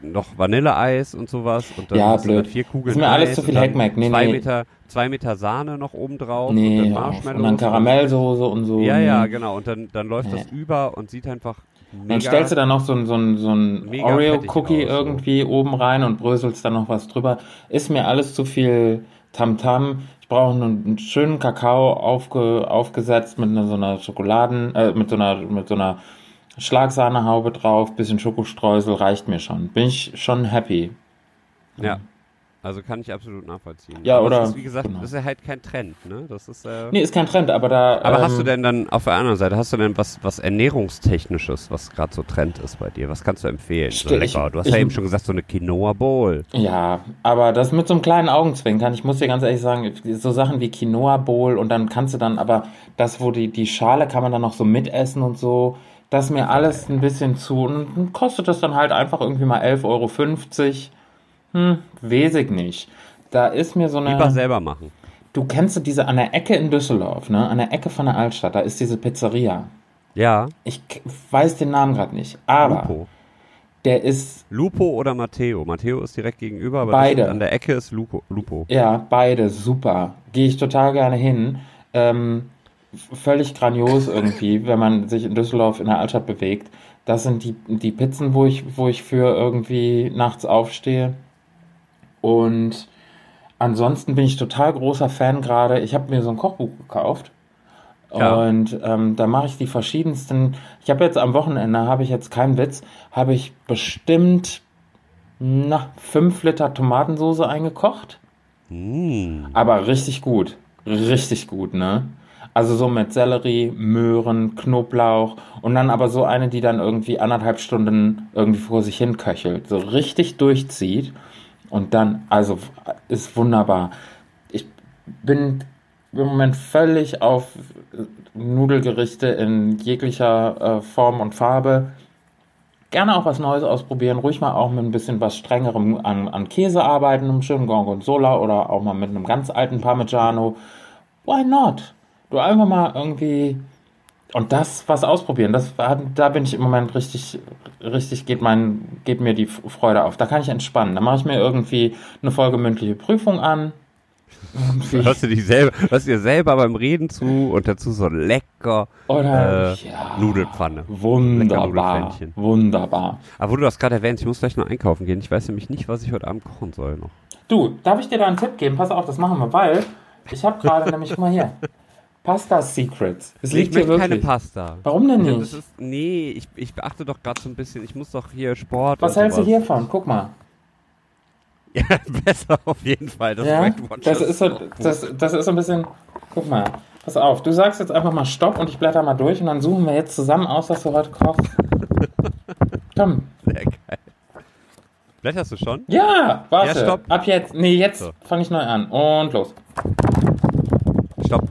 noch Vanilleeis und sowas und dann Ja, dann blöd. vier Kugeln Ist mir alles Eis zu und viel dann Heckmeck. Nee, zwei nee. Meter, zwei Meter Sahne noch oben drauf und Nee, dann hör auf. Marshmallows. und dann Karamellsoße und so. Ja, ja, genau. Und dann, dann läuft das Nee. über und sieht einfach mega. Dann stellst du da noch so ein, so ein, so ein Mega fettig Oreo-Cookie aus, so. irgendwie oben rein und bröselst dann noch was drüber. Ist mir alles zu viel Tamtam. Ich brauche einen, einen schönen Kakao aufge, aufgesetzt mit einer, so einer Schokoladen, äh, mit so einer, mit so einer Schlagsahnehaube drauf, bisschen Schokostreusel reicht mir schon. Bin ich schon happy. Ja. Also kann ich absolut nachvollziehen. Ja, Aber oder- Das ist, wie gesagt, genau. das ist ja halt kein Trend, ne? Das ist. Äh, Nee, ist kein Trend, aber da. aber ähm, hast du denn dann auf der anderen Seite, hast du denn was, was Ernährungstechnisches, was gerade so Trend ist bei dir? Was kannst du empfehlen? So ich-. Du hast ich- ja eben schon gesagt, so eine Quinoa Bowl. Ja, aber das mit so einem kleinen Augenzwinkern. Ich muss dir ganz ehrlich sagen, so Sachen wie Quinoa Bowl und dann kannst du dann, aber das, wo die, die Schale kann man dann noch so mitessen und so, das mir alles ein bisschen zu. Und kostet das dann halt einfach irgendwie mal 11,50 Euro. Hm, weiß ich nicht. Da ist mir so Lieber eine. selber machen. Du kennst diese an der Ecke in Düsseldorf, ne? An der Ecke von der Altstadt, da ist diese Pizzeria. Ja. Ich weiß den Namen gerade nicht, aber Lupo. der ist Lupo oder Matteo? Matteo ist direkt gegenüber, aber Beide. An der Ecke ist Lupo. Lupo. Ja, beide, super. Gehe ich total gerne hin. Ähm, völlig grandios irgendwie, wenn man sich in Düsseldorf in der Altstadt bewegt. Das sind die, die Pizzen, wo ich, wo ich für irgendwie nachts aufstehe. Und ansonsten bin ich total großer Fan gerade. Ich habe mir so ein Kochbuch gekauft. Ja. Und ähm, da mache ich die verschiedensten. Ich habe jetzt am Wochenende, habe ich jetzt keinen Witz, habe ich bestimmt na, 5 Liter Tomatensauce eingekocht. Mm. Aber richtig gut. Richtig gut, ne? Also so mit Sellerie, Möhren, Knoblauch und dann aber so eine, die dann irgendwie anderthalb Stunden irgendwie vor sich hin köchelt. So richtig durchzieht. Und dann, also ist wunderbar. Ich bin im Moment völlig auf Nudelgerichte in jeglicher äh, Form und Farbe. Gerne auch was Neues ausprobieren, ruhig mal auch mit ein bisschen was strengerem an, an Käse arbeiten, einem schönen Gorgonzola oder auch mal mit einem ganz alten Parmigiano. Why not? Du einfach mal irgendwie und das was ausprobieren. Das da bin ich im Moment richtig, richtig geht mein, geht mir die Freude auf. Da kann ich entspannen. Da mache ich mir irgendwie eine Folge mündliche Prüfung an. Hörst du dich selber, hörst dir selber beim Reden zu und dazu so lecker Oder äh, ja, Nudelpfanne. Wunderbar, wunderbar. Aber wo du das gerade erwähnst, ich muss gleich noch einkaufen gehen. Ich weiß nämlich nicht, was ich heute Abend kochen soll noch. Du, darf ich dir da einen Tipp geben? Pass auf, das machen wir, weil ich habe gerade nämlich, guck mal hier, Pasta Secrets. Es ich liegt hier möchte keine wirklich. Pasta. Warum denn Ja, nicht? Das ist, nee, ich, ich beachte doch gerade so ein bisschen, ich muss doch hier Sport Was hältst du hiervon? Guck mal. Ja, besser auf jeden Fall. Das Ja, das ist so, das, das ist so ein bisschen. Guck mal, pass auf. Du sagst jetzt einfach mal Stopp und ich blätter mal durch und dann suchen wir jetzt zusammen aus, was du heute kochst. Komm. sehr geil. Blätterst du schon? Ja, warte. Ja, stopp. Ab jetzt. Nee, jetzt So. fange ich neu an. Und los. Stopp.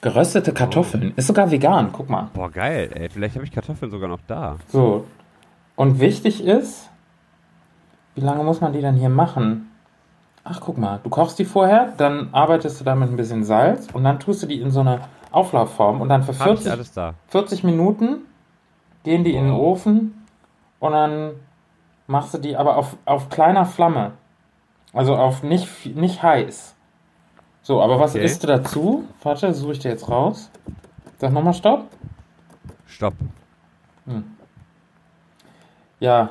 Geröstete Kartoffeln. Ist sogar vegan. Guck mal. Boah, geil, ey. Vielleicht habe ich Kartoffeln sogar noch da. So. Und wichtig ist, wie lange muss man die dann hier machen? Ach, guck mal, du kochst die vorher, dann arbeitest du damit ein bisschen Salz und dann tust du die in so eine Auflaufform und dann für Hab ich 40, alles da. 40 Minuten gehen die in den. Ofen und dann machst du die aber auf, auf kleiner Flamme. Also auf nicht, nicht heiß. So, aber was Okay. isst du dazu? Warte, suche ich dir jetzt raus. Sag nochmal Stopp. Stopp. Ja,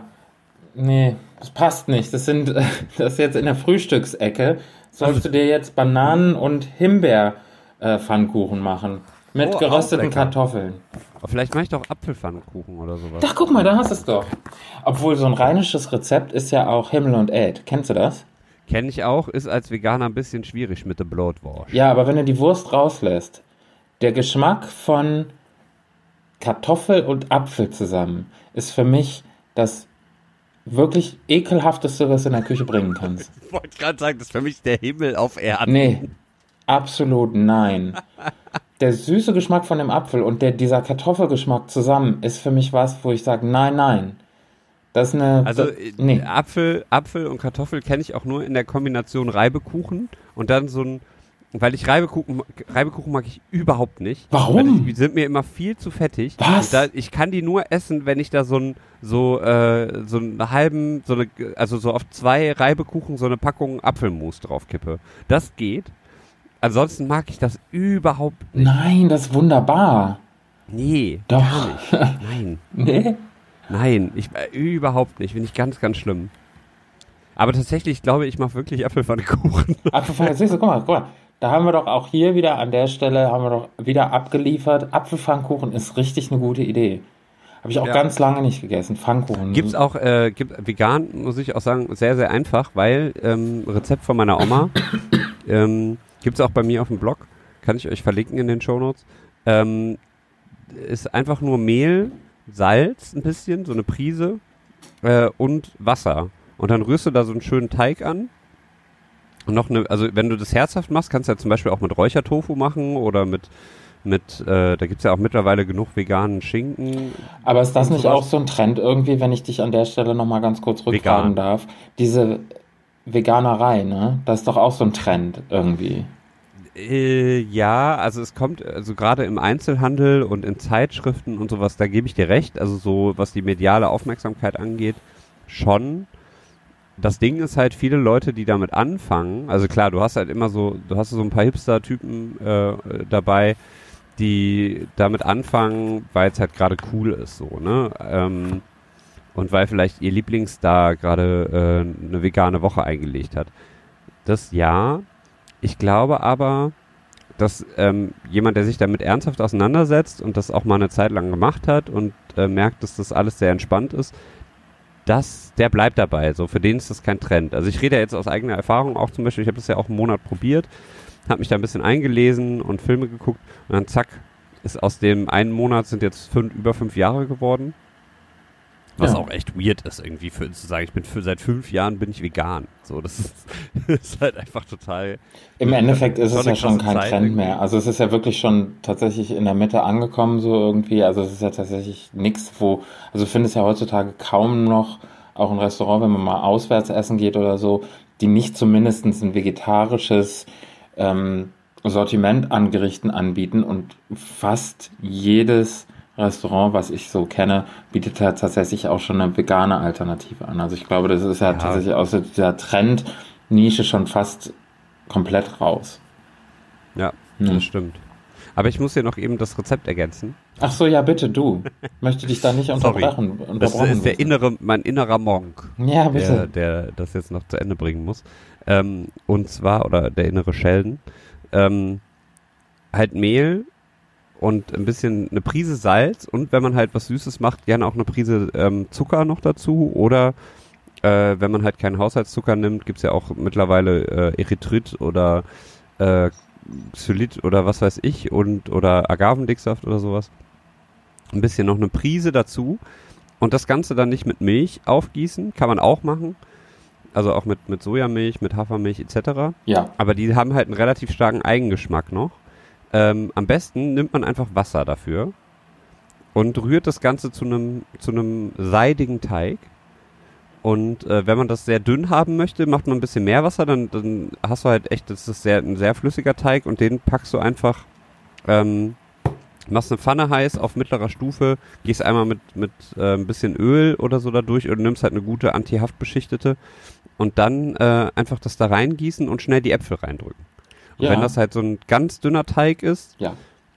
nee, das passt nicht. Das sind, das ist jetzt in der Frühstücksecke. Sollst du dir jetzt Bananen- und Himbeer-Pfannkuchen machen. Mit Oh, gerösteten. Kartoffeln. Aber vielleicht mache ich doch Apfelpfannkuchen oder sowas. Ach, guck mal, da hast du es doch. Obwohl so ein rheinisches Rezept ist ja auch Himmel und Erd. Kennst du das? Kenne ich auch, ist als Veganer ein bisschen schwierig mit dem Blutwurst. Ja, aber wenn du die Wurst rauslässt, der Geschmack von Kartoffel und Apfel zusammen ist für mich das wirklich ekelhafteste, was du in der Küche bringen kannst. Ich wollte gerade sagen, das ist für mich der Himmel auf Erden. Nee, absolut nein. Der süße Geschmack von dem Apfel und der, dieser Kartoffelgeschmack zusammen ist für mich was, wo ich sage, nein, nein. Das ist eine. Also das, äh, nee. Apfel, Apfel und Kartoffel kenne ich auch nur in der Kombination Reibekuchen und dann so ein weil ich Reibekuchen, Reibekuchen mag ich überhaupt nicht. Warum? Die sind mir immer viel zu fettig. Was? Da, ich kann die nur essen, wenn ich da so ein so äh, so einen halben, so eine, also so auf zwei Reibekuchen so eine Packung Apfelmus drauf kippe. Das geht. Ansonsten mag ich das überhaupt nicht. Nein, das ist wunderbar. Nee, Doch. gar nicht. Nein, Nee? Nein, ich äh, überhaupt nicht. Finde ich ganz, ganz schlimm. Aber tatsächlich, ich glaube, ich mache wirklich Apfelpfannkuchen. Apfelpfannkuchen, siehst du, guck mal, guck mal. Da haben wir doch auch hier wieder an der Stelle, haben wir doch wieder abgeliefert. Apfelpfannkuchen ist richtig eine gute Idee. Habe ich auch Ja. ganz lange nicht gegessen. Pfannkuchen. Gibt's auch, äh, gibt vegan, muss ich auch sagen, sehr, sehr einfach, weil ähm, Rezept von meiner Oma ähm, gibt's auch bei mir auf dem Blog, kann ich euch verlinken in den Shownotes. Ähm, ist einfach nur Mehl, Salz ein bisschen, so eine Prise äh, und Wasser. Und dann rührst du da so einen schönen Teig an. Und noch eine, also wenn du das herzhaft machst, kannst du ja zum Beispiel auch mit Räuchertofu machen oder mit, mit, äh, da gibt's ja auch mittlerweile genug veganen Schinken. Aber ist das nicht sowas. auch so ein Trend irgendwie, wenn ich dich an der Stelle nochmal ganz kurz rückfragen Vegan. darf? Diese Veganerei, ne? Das ist doch auch so ein Trend irgendwie. Äh, ja, also es kommt, also gerade im Einzelhandel und in Zeitschriften und sowas, da gebe ich dir recht. Also so, was die mediale Aufmerksamkeit angeht, schon. Das Ding ist halt, viele Leute, die damit anfangen, also klar, du hast halt immer so, du hast so ein paar Hipster-Typen äh, dabei, die damit anfangen, weil es halt gerade cool ist, so, ne? Ähm, und weil vielleicht ihr Lieblingsstar gerade äh, eine vegane Woche eingelegt hat. Das ja. Ich glaube aber, dass ähm, jemand, der sich damit ernsthaft auseinandersetzt und das auch mal eine Zeit lang gemacht hat und äh, merkt, dass das alles sehr entspannt ist, das, der bleibt dabei. So, für den ist das kein Trend. Also ich rede ja jetzt aus eigener Erfahrung auch zum Beispiel, ich habe das ja auch einen Monat probiert, habe mich da ein bisschen eingelesen und Filme geguckt und dann zack, ist aus dem einen Monat sind jetzt fünf, über fünf Jahre geworden. Was Ja. auch echt weird ist, irgendwie für zu sagen, ich bin für, seit fünf Jahren bin ich vegan. So, das ist, ist halt einfach total. Im Endeffekt ist es ja schon kein Zeit Trend irgendwie. mehr. Also es ist ja wirklich schon tatsächlich in der Mitte angekommen, so irgendwie. Also es ist ja tatsächlich nichts, wo, also du findest ja heutzutage kaum noch, auch ein Restaurant, wenn man mal auswärts essen geht oder so, die nicht zumindest ein vegetarisches ähm, Sortiment an Gerichten anbieten und fast jedes Restaurant, was ich so kenne, bietet ja tatsächlich auch schon eine vegane Alternative an. Also ich glaube, das ist ja, Ja. tatsächlich aus dieser Trend-Nische schon fast komplett raus. Ja, Hm. das stimmt. Aber ich muss hier noch eben das Rezept ergänzen. Ach so, ja, bitte, du. Möchte dich da nicht unterbrechen. Das ist der innere, mein innerer Monk, Ja, der, bitte. der das jetzt noch zu Ende bringen muss. Ähm, und zwar, oder der innere Sheldon, ähm, halt Mehl und ein bisschen eine Prise Salz und wenn man halt was Süßes macht, gerne auch eine Prise ähm, Zucker noch dazu oder äh, wenn man halt keinen Haushaltszucker nimmt, gibt's ja auch mittlerweile äh, Erythrit oder äh, Xylit oder was weiß ich und oder Agavendicksaft oder sowas. Ein bisschen noch eine Prise dazu und das Ganze dann nicht mit Milch aufgießen, kann man auch machen. Also auch mit, mit Sojamilch, mit Hafermilch etc. Ja, Aber die haben halt einen relativ starken Eigengeschmack noch. Ähm, am besten nimmt man einfach Wasser dafür und rührt das Ganze zu einem zu einem seidigen Teig. Und äh, wenn man das sehr dünn haben möchte, macht man ein bisschen mehr Wasser, dann, dann hast du halt echt, das ist sehr, ein sehr flüssiger Teig und den packst du einfach, ähm, machst eine Pfanne heiß auf mittlerer Stufe, gehst einmal mit, mit äh, ein bisschen Öl oder so da durch und nimmst halt eine gute antihaftbeschichtete und dann äh, einfach das da reingießen und schnell die Äpfel reindrücken. Und Ja. wenn das halt so ein ganz dünner Teig ist, ja.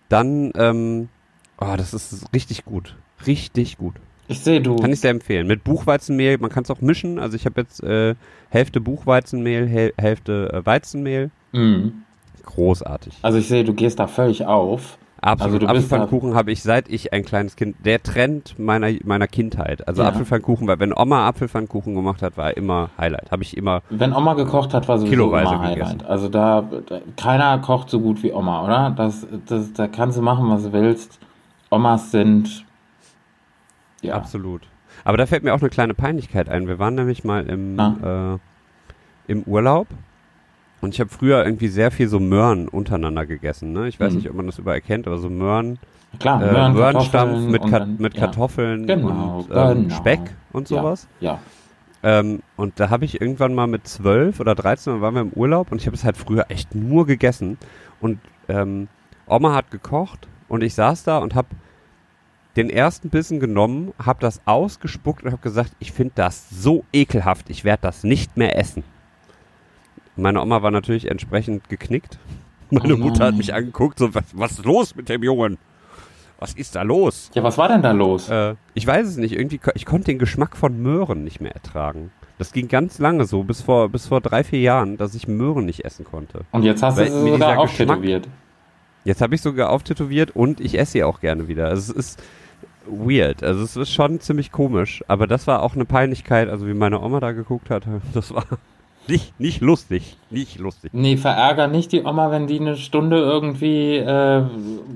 dann, ähm, oh, das ist richtig gut. Richtig gut. Ich sehe, du. Kann ich sehr empfehlen. Mit Buchweizenmehl, man kann es auch mischen. Also ich habe jetzt äh, Hälfte Buchweizenmehl, Häl Hälfte äh, Weizenmehl. Mhm. Großartig. Also ich sehe, du gehst da völlig auf. Absolut. also Apfelpfannkuchen habe ich seit ich ein kleines Kind. Der Trend meiner meiner Kindheit. Also Ja. Apfelpfannkuchen, weil wenn Oma Apfelpfannkuchen gemacht hat, war immer Highlight. Habe ich immer. Wenn Oma gekocht hat, war sowieso Kiloweise immer gegessen. Highlight. Also da, da, keiner kocht so gut wie Oma, oder? Das, das, da kannst du machen, was du willst. Omas sind, ja. Absolut. Aber da fällt mir auch eine kleine Peinlichkeit ein. Wir waren nämlich mal im, äh, im Urlaub und ich habe früher irgendwie sehr viel so Möhren untereinander gegessen. Ne? Ich weiß Mhm. nicht, ob man das überall kennt, aber so Möhren, Klar, äh, Möhren, Möhrenstampf mit, Ka dann- mit ja. Kartoffeln Genau, und ähm, genau. Speck und sowas. Ja, Ähm, und da habe ich irgendwann mal mit zwölf oder 13 waren wir im Urlaub und ich habe es halt früher echt nur gegessen. Und ähm, Oma hat gekocht und ich saß da und habe den ersten Bissen genommen, habe das ausgespuckt und habe gesagt, ich finde das so ekelhaft, ich werde das nicht mehr essen. Meine Oma war natürlich entsprechend geknickt. Meine Oh Mutter hat mich angeguckt, so, was, was ist los mit dem Jungen? Was ist da los? Ja, was war denn da los? Äh, ich weiß es nicht. Irgendwie, ich konnte den Geschmack von Möhren nicht mehr ertragen. Das ging ganz lange so, bis vor, bis vor drei, vier Jahren, dass ich Möhren nicht essen konnte. Und jetzt hast du sie sogar auftätowiert. Jetzt habe ich sogar auftätowiert und ich esse sie auch gerne wieder. Also es ist weird. Also es ist schon ziemlich komisch. Aber das war auch eine Peinlichkeit, also wie meine Oma da geguckt hat. Das war nicht, nicht lustig. Nicht lustig. Nee, verärger nicht die Oma, wenn die eine Stunde irgendwie äh,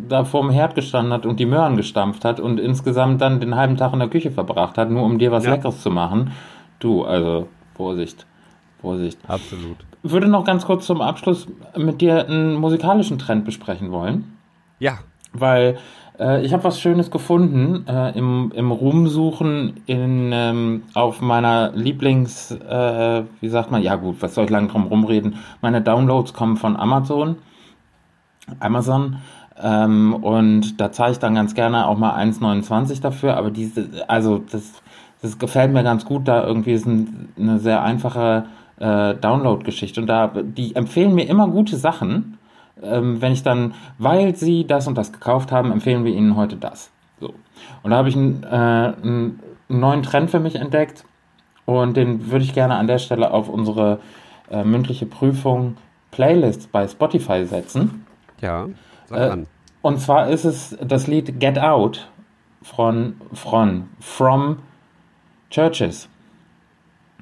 da vorm Herd gestanden hat und die Möhren gestampft hat und insgesamt dann den halben Tag in der Küche verbracht hat, nur um dir was Ja. Leckeres zu machen. Du, also Vorsicht, Vorsicht. Absolut. Würde noch ganz kurz zum Abschluss mit dir einen musikalischen Trend besprechen wollen, Ja. weil äh, ich habe was Schönes gefunden äh, im, im Rumsuchen in, ähm, auf meiner Lieblings, äh, wie sagt man, ja gut, was soll ich lang drum rumreden, meine Downloads kommen von Amazon, Amazon. Ähm, und da zahle ich dann ganz gerne auch mal 1,29 dafür, aber diese, also das, das gefällt mir ganz gut, da irgendwie ist ein, eine sehr einfache äh, Download-Geschichte. Und da, die empfehlen mir immer gute Sachen, ähm, wenn ich dann, weil sie das und das gekauft haben, empfehlen wir ihnen heute das. So. Und da habe ich einen, äh, einen neuen Trend für mich entdeckt und den würde ich gerne an der Stelle auf unsere äh, mündliche Prüfung Playlist bei Spotify setzen. Ja. Sag Äh, an. Und zwar ist es das Lied Get Out von, von From Churches.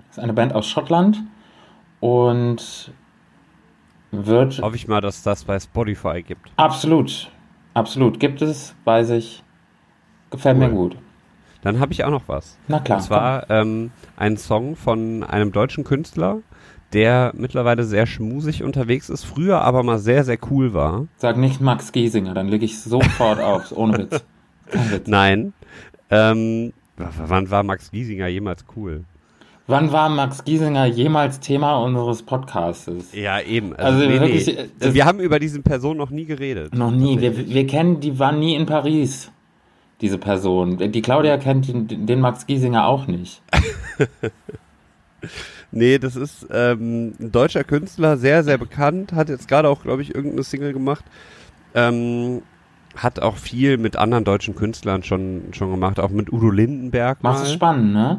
Das ist eine Band aus Schottland und wird Hoffe ich mal, dass das bei Spotify gibt. absolut, absolut gibt es, weiß ich, gefällt mir Cool. gut. Dann habe ich auch noch was. Na klar. Und zwar ähm, ein Song von einem deutschen Künstler, der mittlerweile sehr schmusig unterwegs ist, früher aber mal sehr, sehr cool war. Sag nicht Max Giesinger, dann lege ich sofort auf, ohne Witz. Witz. Nein. Ähm, wann war Max Giesinger jemals cool? Wann war Max Giesinger jemals Thema unseres Podcastes? Ja, eben. Also wirklich, äh, das- Wir haben über diese Person noch nie geredet. Noch nie. Wir, wir kennen, die war nie in Paris, diese Person. Die Claudia kennt den, den Max Giesinger auch nicht. Nee, das ist ähm, ein deutscher Künstler, sehr, sehr bekannt, hat jetzt gerade auch, glaube ich, irgendeine Single gemacht. Ähm, hat auch viel mit anderen deutschen Künstlern schon, schon gemacht, auch mit Udo Lindenberg. Machst es spannend, ne?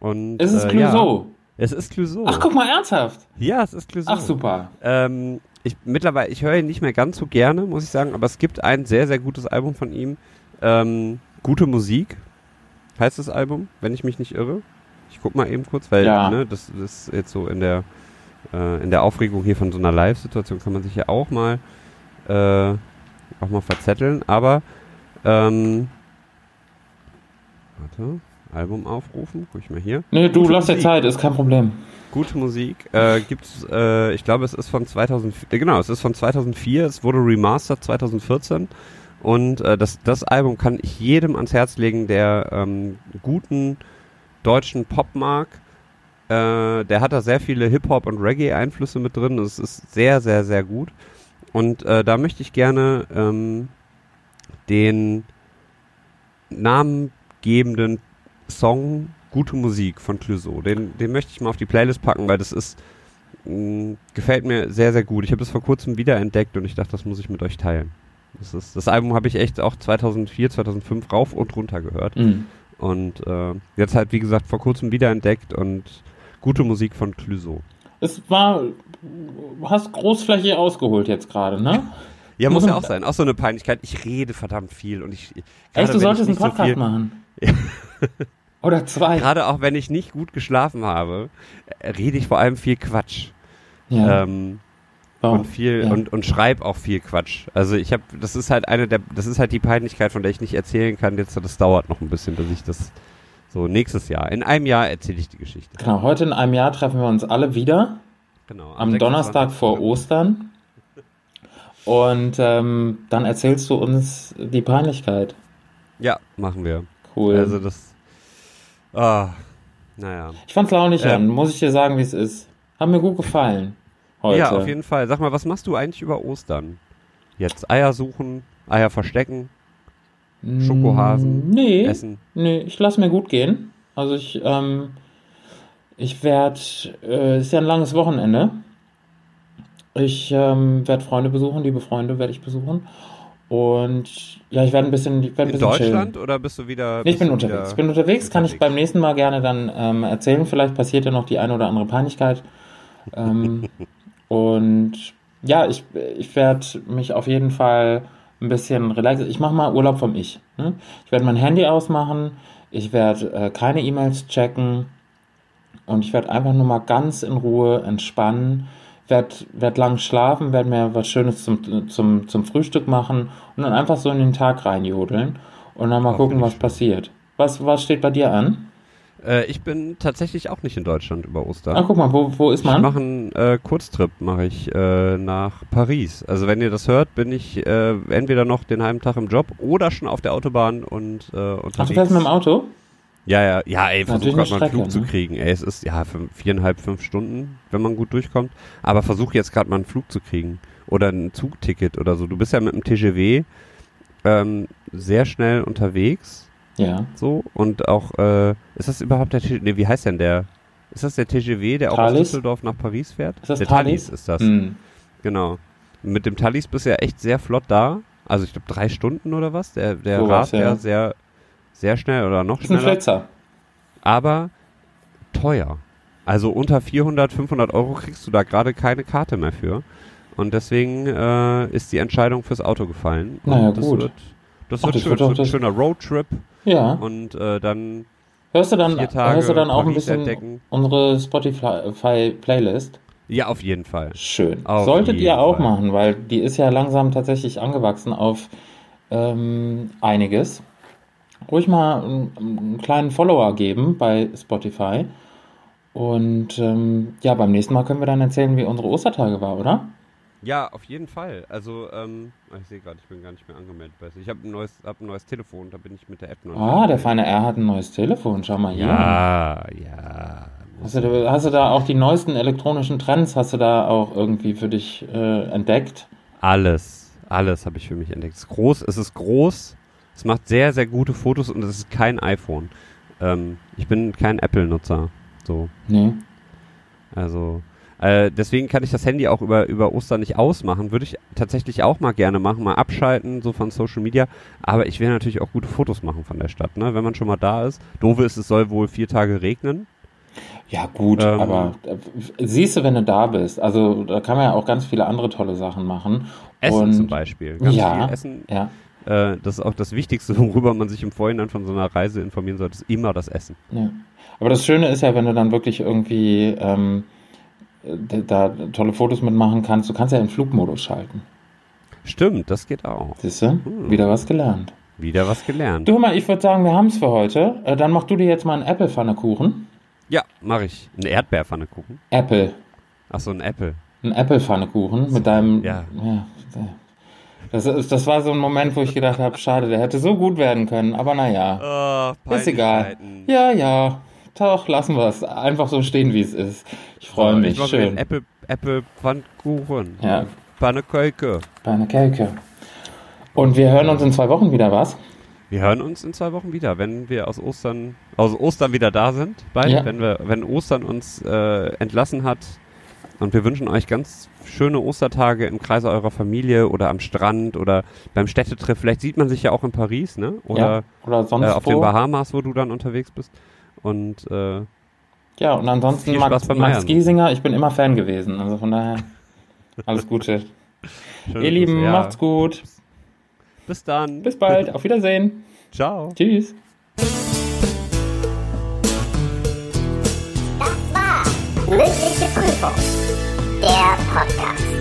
Und, Ist es äh, Clouseau? Ja, es ist Clouseau. Ach, guck mal, ernsthaft. Ja, es ist Clouseau. Ach, super. Ähm, ich, mittlerweile, ich höre ihn nicht mehr ganz so gerne, muss ich sagen, aber es gibt ein sehr, sehr gutes Album von ihm. Ähm, Gute Musik heißt das Album, wenn ich mich nicht irre. Ich guck mal eben kurz, weil Ja. ne, das, das ist jetzt so in der, äh, in der Aufregung hier von so einer Live-Situation kann man sich ja auch mal, äh, auch mal verzetteln, aber ähm, warte, Album aufrufen, guck ich mal hier. Nee, du, Gute lass dir. Zeit, ist kein Problem. Gute Musik äh, gibt's, äh, ich glaube, es ist von 2004, äh, genau, es ist von 2004, es wurde remastered 2014 und äh, das, das Album kann ich jedem ans Herz legen, der ähm, guten deutschen Pop mag. Äh, der hat da sehr viele Hip-Hop und Reggae-Einflüsse mit drin. Es ist sehr, sehr, sehr gut. Und äh, da möchte ich gerne ähm, den namengebenden Song Gute Musik von Clouseau. Den, den möchte ich mal auf die Playlist packen, weil das ist mh, gefällt mir sehr, sehr gut. Ich habe das vor kurzem wiederentdeckt und ich dachte, das muss ich mit euch teilen. Das, ist, das Album habe ich echt auch 2004, 2005 rauf und runter gehört. Mhm. Und äh, jetzt halt, wie gesagt, vor kurzem wiederentdeckt und gute Musik von Clouseau. Es war, hast großflächig ausgeholt jetzt gerade, ne? Ja, muss ja auch sein. Auch so eine Peinlichkeit. Ich rede verdammt viel und ich. Echt, du solltest einen so Podcast viel- machen. Oder zwei. Gerade auch wenn ich nicht gut geschlafen habe, äh, rede ich vor allem viel Quatsch. Ja. Ähm, warum? und viel ja. und, und schreib auch viel Quatsch. Also ich habe, das ist halt eine der, das ist halt die Peinlichkeit, von der ich nicht erzählen kann. Jetzt, das dauert noch ein bisschen, bis ich das so nächstes Jahr. In einem Jahr erzähle ich die Geschichte. Genau, heute in einem Jahr treffen wir uns alle wieder. Genau. Am Donnerstag 26. vor Ostern. Und ähm, dann erzählst du uns die Peinlichkeit. Ja, machen wir. Cool. Also das. Ah, Naja. Ich fand's launig Ähm. an, muss ich dir sagen, wie es ist. Hat mir gut gefallen. Heute. Ja, auf jeden Fall. Sag mal, was machst du eigentlich über Ostern? Jetzt Eier suchen, Eier verstecken, Schokohasen, Mm, Nee, essen. nee, ich lasse mir gut gehen. Also ich, ähm, ich werde, äh, ist ja ein langes Wochenende. Ich ähm, werde Freunde besuchen, liebe Freunde werde ich besuchen. Und ja, ich werde ein bisschen, ich werde ein In bisschen chillen. Deutschland oder bist du wieder. Nee, ich bin unterwegs. Ich bin unterwegs, kann ich unterwegs? beim nächsten Mal gerne dann ähm, erzählen. Vielleicht passiert ja noch die eine oder andere Peinlichkeit. Ähm, und ja, ich, ich werde mich auf jeden Fall ein bisschen relaxen. Ich mache mal Urlaub vom Ich. Ne? Ich werde mein Handy ausmachen. Ich werde äh, keine E-Mails checken. Und ich werde einfach nur mal ganz in Ruhe entspannen. Werde werd lang schlafen, werde mir was Schönes zum, zum, zum Frühstück machen und dann einfach so in den Tag reinjodeln und dann mal gucken, ich was schön. passiert. Was, was steht bei dir an? Äh, ich bin tatsächlich auch nicht in Deutschland über Ostern. Ah, guck mal, wo, wo ist Ich man? mache einen äh, Kurztrip, mache ich äh, nach Paris. Also wenn ihr das hört, bin ich äh, entweder noch den halben Tag im Job oder schon auf der Autobahn und äh, unterwegs. Ach, du fährst mit dem Auto? Ja, ja, ja, ey, versuch gerade mal eine einen Flug Strecke, zu ne? kriegen. Ey, es ist ja fünf, viereinhalb, fünf Stunden, wenn man gut durchkommt. Aber versuch jetzt gerade mal einen Flug zu kriegen. Oder ein Zugticket oder so. Du bist ja mit dem TGW ähm, sehr schnell unterwegs. Ja. So. Und auch, äh, ist das überhaupt der TGW? Nee, wie heißt denn der? Ist das der TGW, der auch aus Thalys? Düsseldorf nach Paris fährt? Ist das der Thalys? ist das. Hm. Genau. Mit dem Thalys bist du ja echt sehr flott da. Also ich glaube drei Stunden oder was. Der, der Sowas, rast ja ja. sehr, sehr schnell oder noch Ist ein schneller. Flitzer. Aber teuer. Also unter 400, 500 Euro kriegst du da gerade keine Karte mehr für. Und deswegen äh, ist die Entscheidung fürs Auto gefallen. Und Naja, das gut. Wird, das Ach, wird das schön. wird wird ein schöner Roadtrip. Ja. Und äh, dann Hörst du dann, vier Tage hörst du dann auch ein bisschen entdecken. unsere Spotify-Playlist? Ja, auf jeden Fall. Schön. Auf Solltet ihr auch Fall. machen, weil die ist ja langsam tatsächlich angewachsen auf ähm, einiges. Ruhig mal einen, einen kleinen Follower geben bei Spotify. Und ähm, ja, beim nächsten Mal können wir dann erzählen, wie unsere Ostertage war, oder? Ja, auf jeden Fall. Also, ähm, ah, ich sehe gerade, ich bin gar nicht mehr angemeldet. Ich habe ein neues, hab ein neues Telefon, da bin ich mit der App noch nicht Ah, der feine R hat ein neues Telefon. Schau mal hier. Ja, ja. Hast du, da- hast du da auch die neuesten elektronischen Trends, hast du da auch irgendwie für dich äh, entdeckt? Alles, alles habe ich für mich entdeckt. Es ist groß, es ist groß, es macht sehr, sehr gute Fotos und es ist kein iPhone. Ähm, ich bin kein Apple-Nutzer. So, Nee. also äh, deswegen kann ich das Handy auch über, über Ostern nicht ausmachen. Würde ich tatsächlich auch mal gerne machen, mal abschalten, so von Social Media. Aber ich will natürlich auch gute Fotos machen von der Stadt, ne? Wenn man schon mal da ist. Doofe ist, es soll wohl vier Tage regnen. Ja, gut, Ähm, aber äh, siehst du, wenn du da bist, also da kann man ja auch ganz viele andere tolle Sachen machen. Essen Und- zum Beispiel. Ganz Ja. viel Essen. Ja, Äh, das ist auch das Wichtigste, worüber man sich im Vorhinein von so einer Reise informieren sollte, ist immer das Essen. ja. Aber das Schöne ist ja, wenn du dann wirklich irgendwie ähm, da tolle Fotos mitmachen kannst, du kannst ja in Flugmodus schalten. Stimmt, das geht auch. Siehst du? Hm. Wieder was gelernt. Wieder was gelernt. Du, hör mal, ich würde sagen, wir haben es für heute. Äh, dann mach du dir jetzt mal einen Apple-Pfannekuchen. Ja, mache ich. Eine Erdbeerpfanne gucken. Apple. Ach so, ein Apple. Ein Apple-Pfannekuchen mit deinem. ja. ja. Das, ist, das war so ein Moment, wo ich gedacht habe, schade, der hätte so gut werden können, aber naja. Oh, Ist egal. Ja, ja. Doch, lassen wir es. Einfach so stehen, wie es ist. Ich freue mich. Ich Schön. Apple, Apple Pfannkuchen. Ja, einer Kelke. Und wir hören uns in zwei Wochen wieder, was? Wir hören uns in zwei Wochen wieder, wenn wir aus Ostern, aus Ostern wieder da sind. Beide, Ja. wenn wir, wenn Ostern uns äh, entlassen hat. Und wir wünschen euch ganz schöne Ostertage im Kreise eurer Familie oder am Strand oder beim Städtetriff. Vielleicht sieht man sich ja auch in Paris, ne? Oder ja. Oder sonst äh, auf wo. den Bahamas, wo du dann unterwegs bist. Und äh, Ja, und ansonsten Max, Max. Giesinger, ich bin immer Fan gewesen. Also von daher, alles Gute. Ihr Lieben, ja. macht's gut. Bis dann. Bis bald. Auf Wiedersehen. Ciao. Tschüss. Mündliche Prüfung. Der Podcast.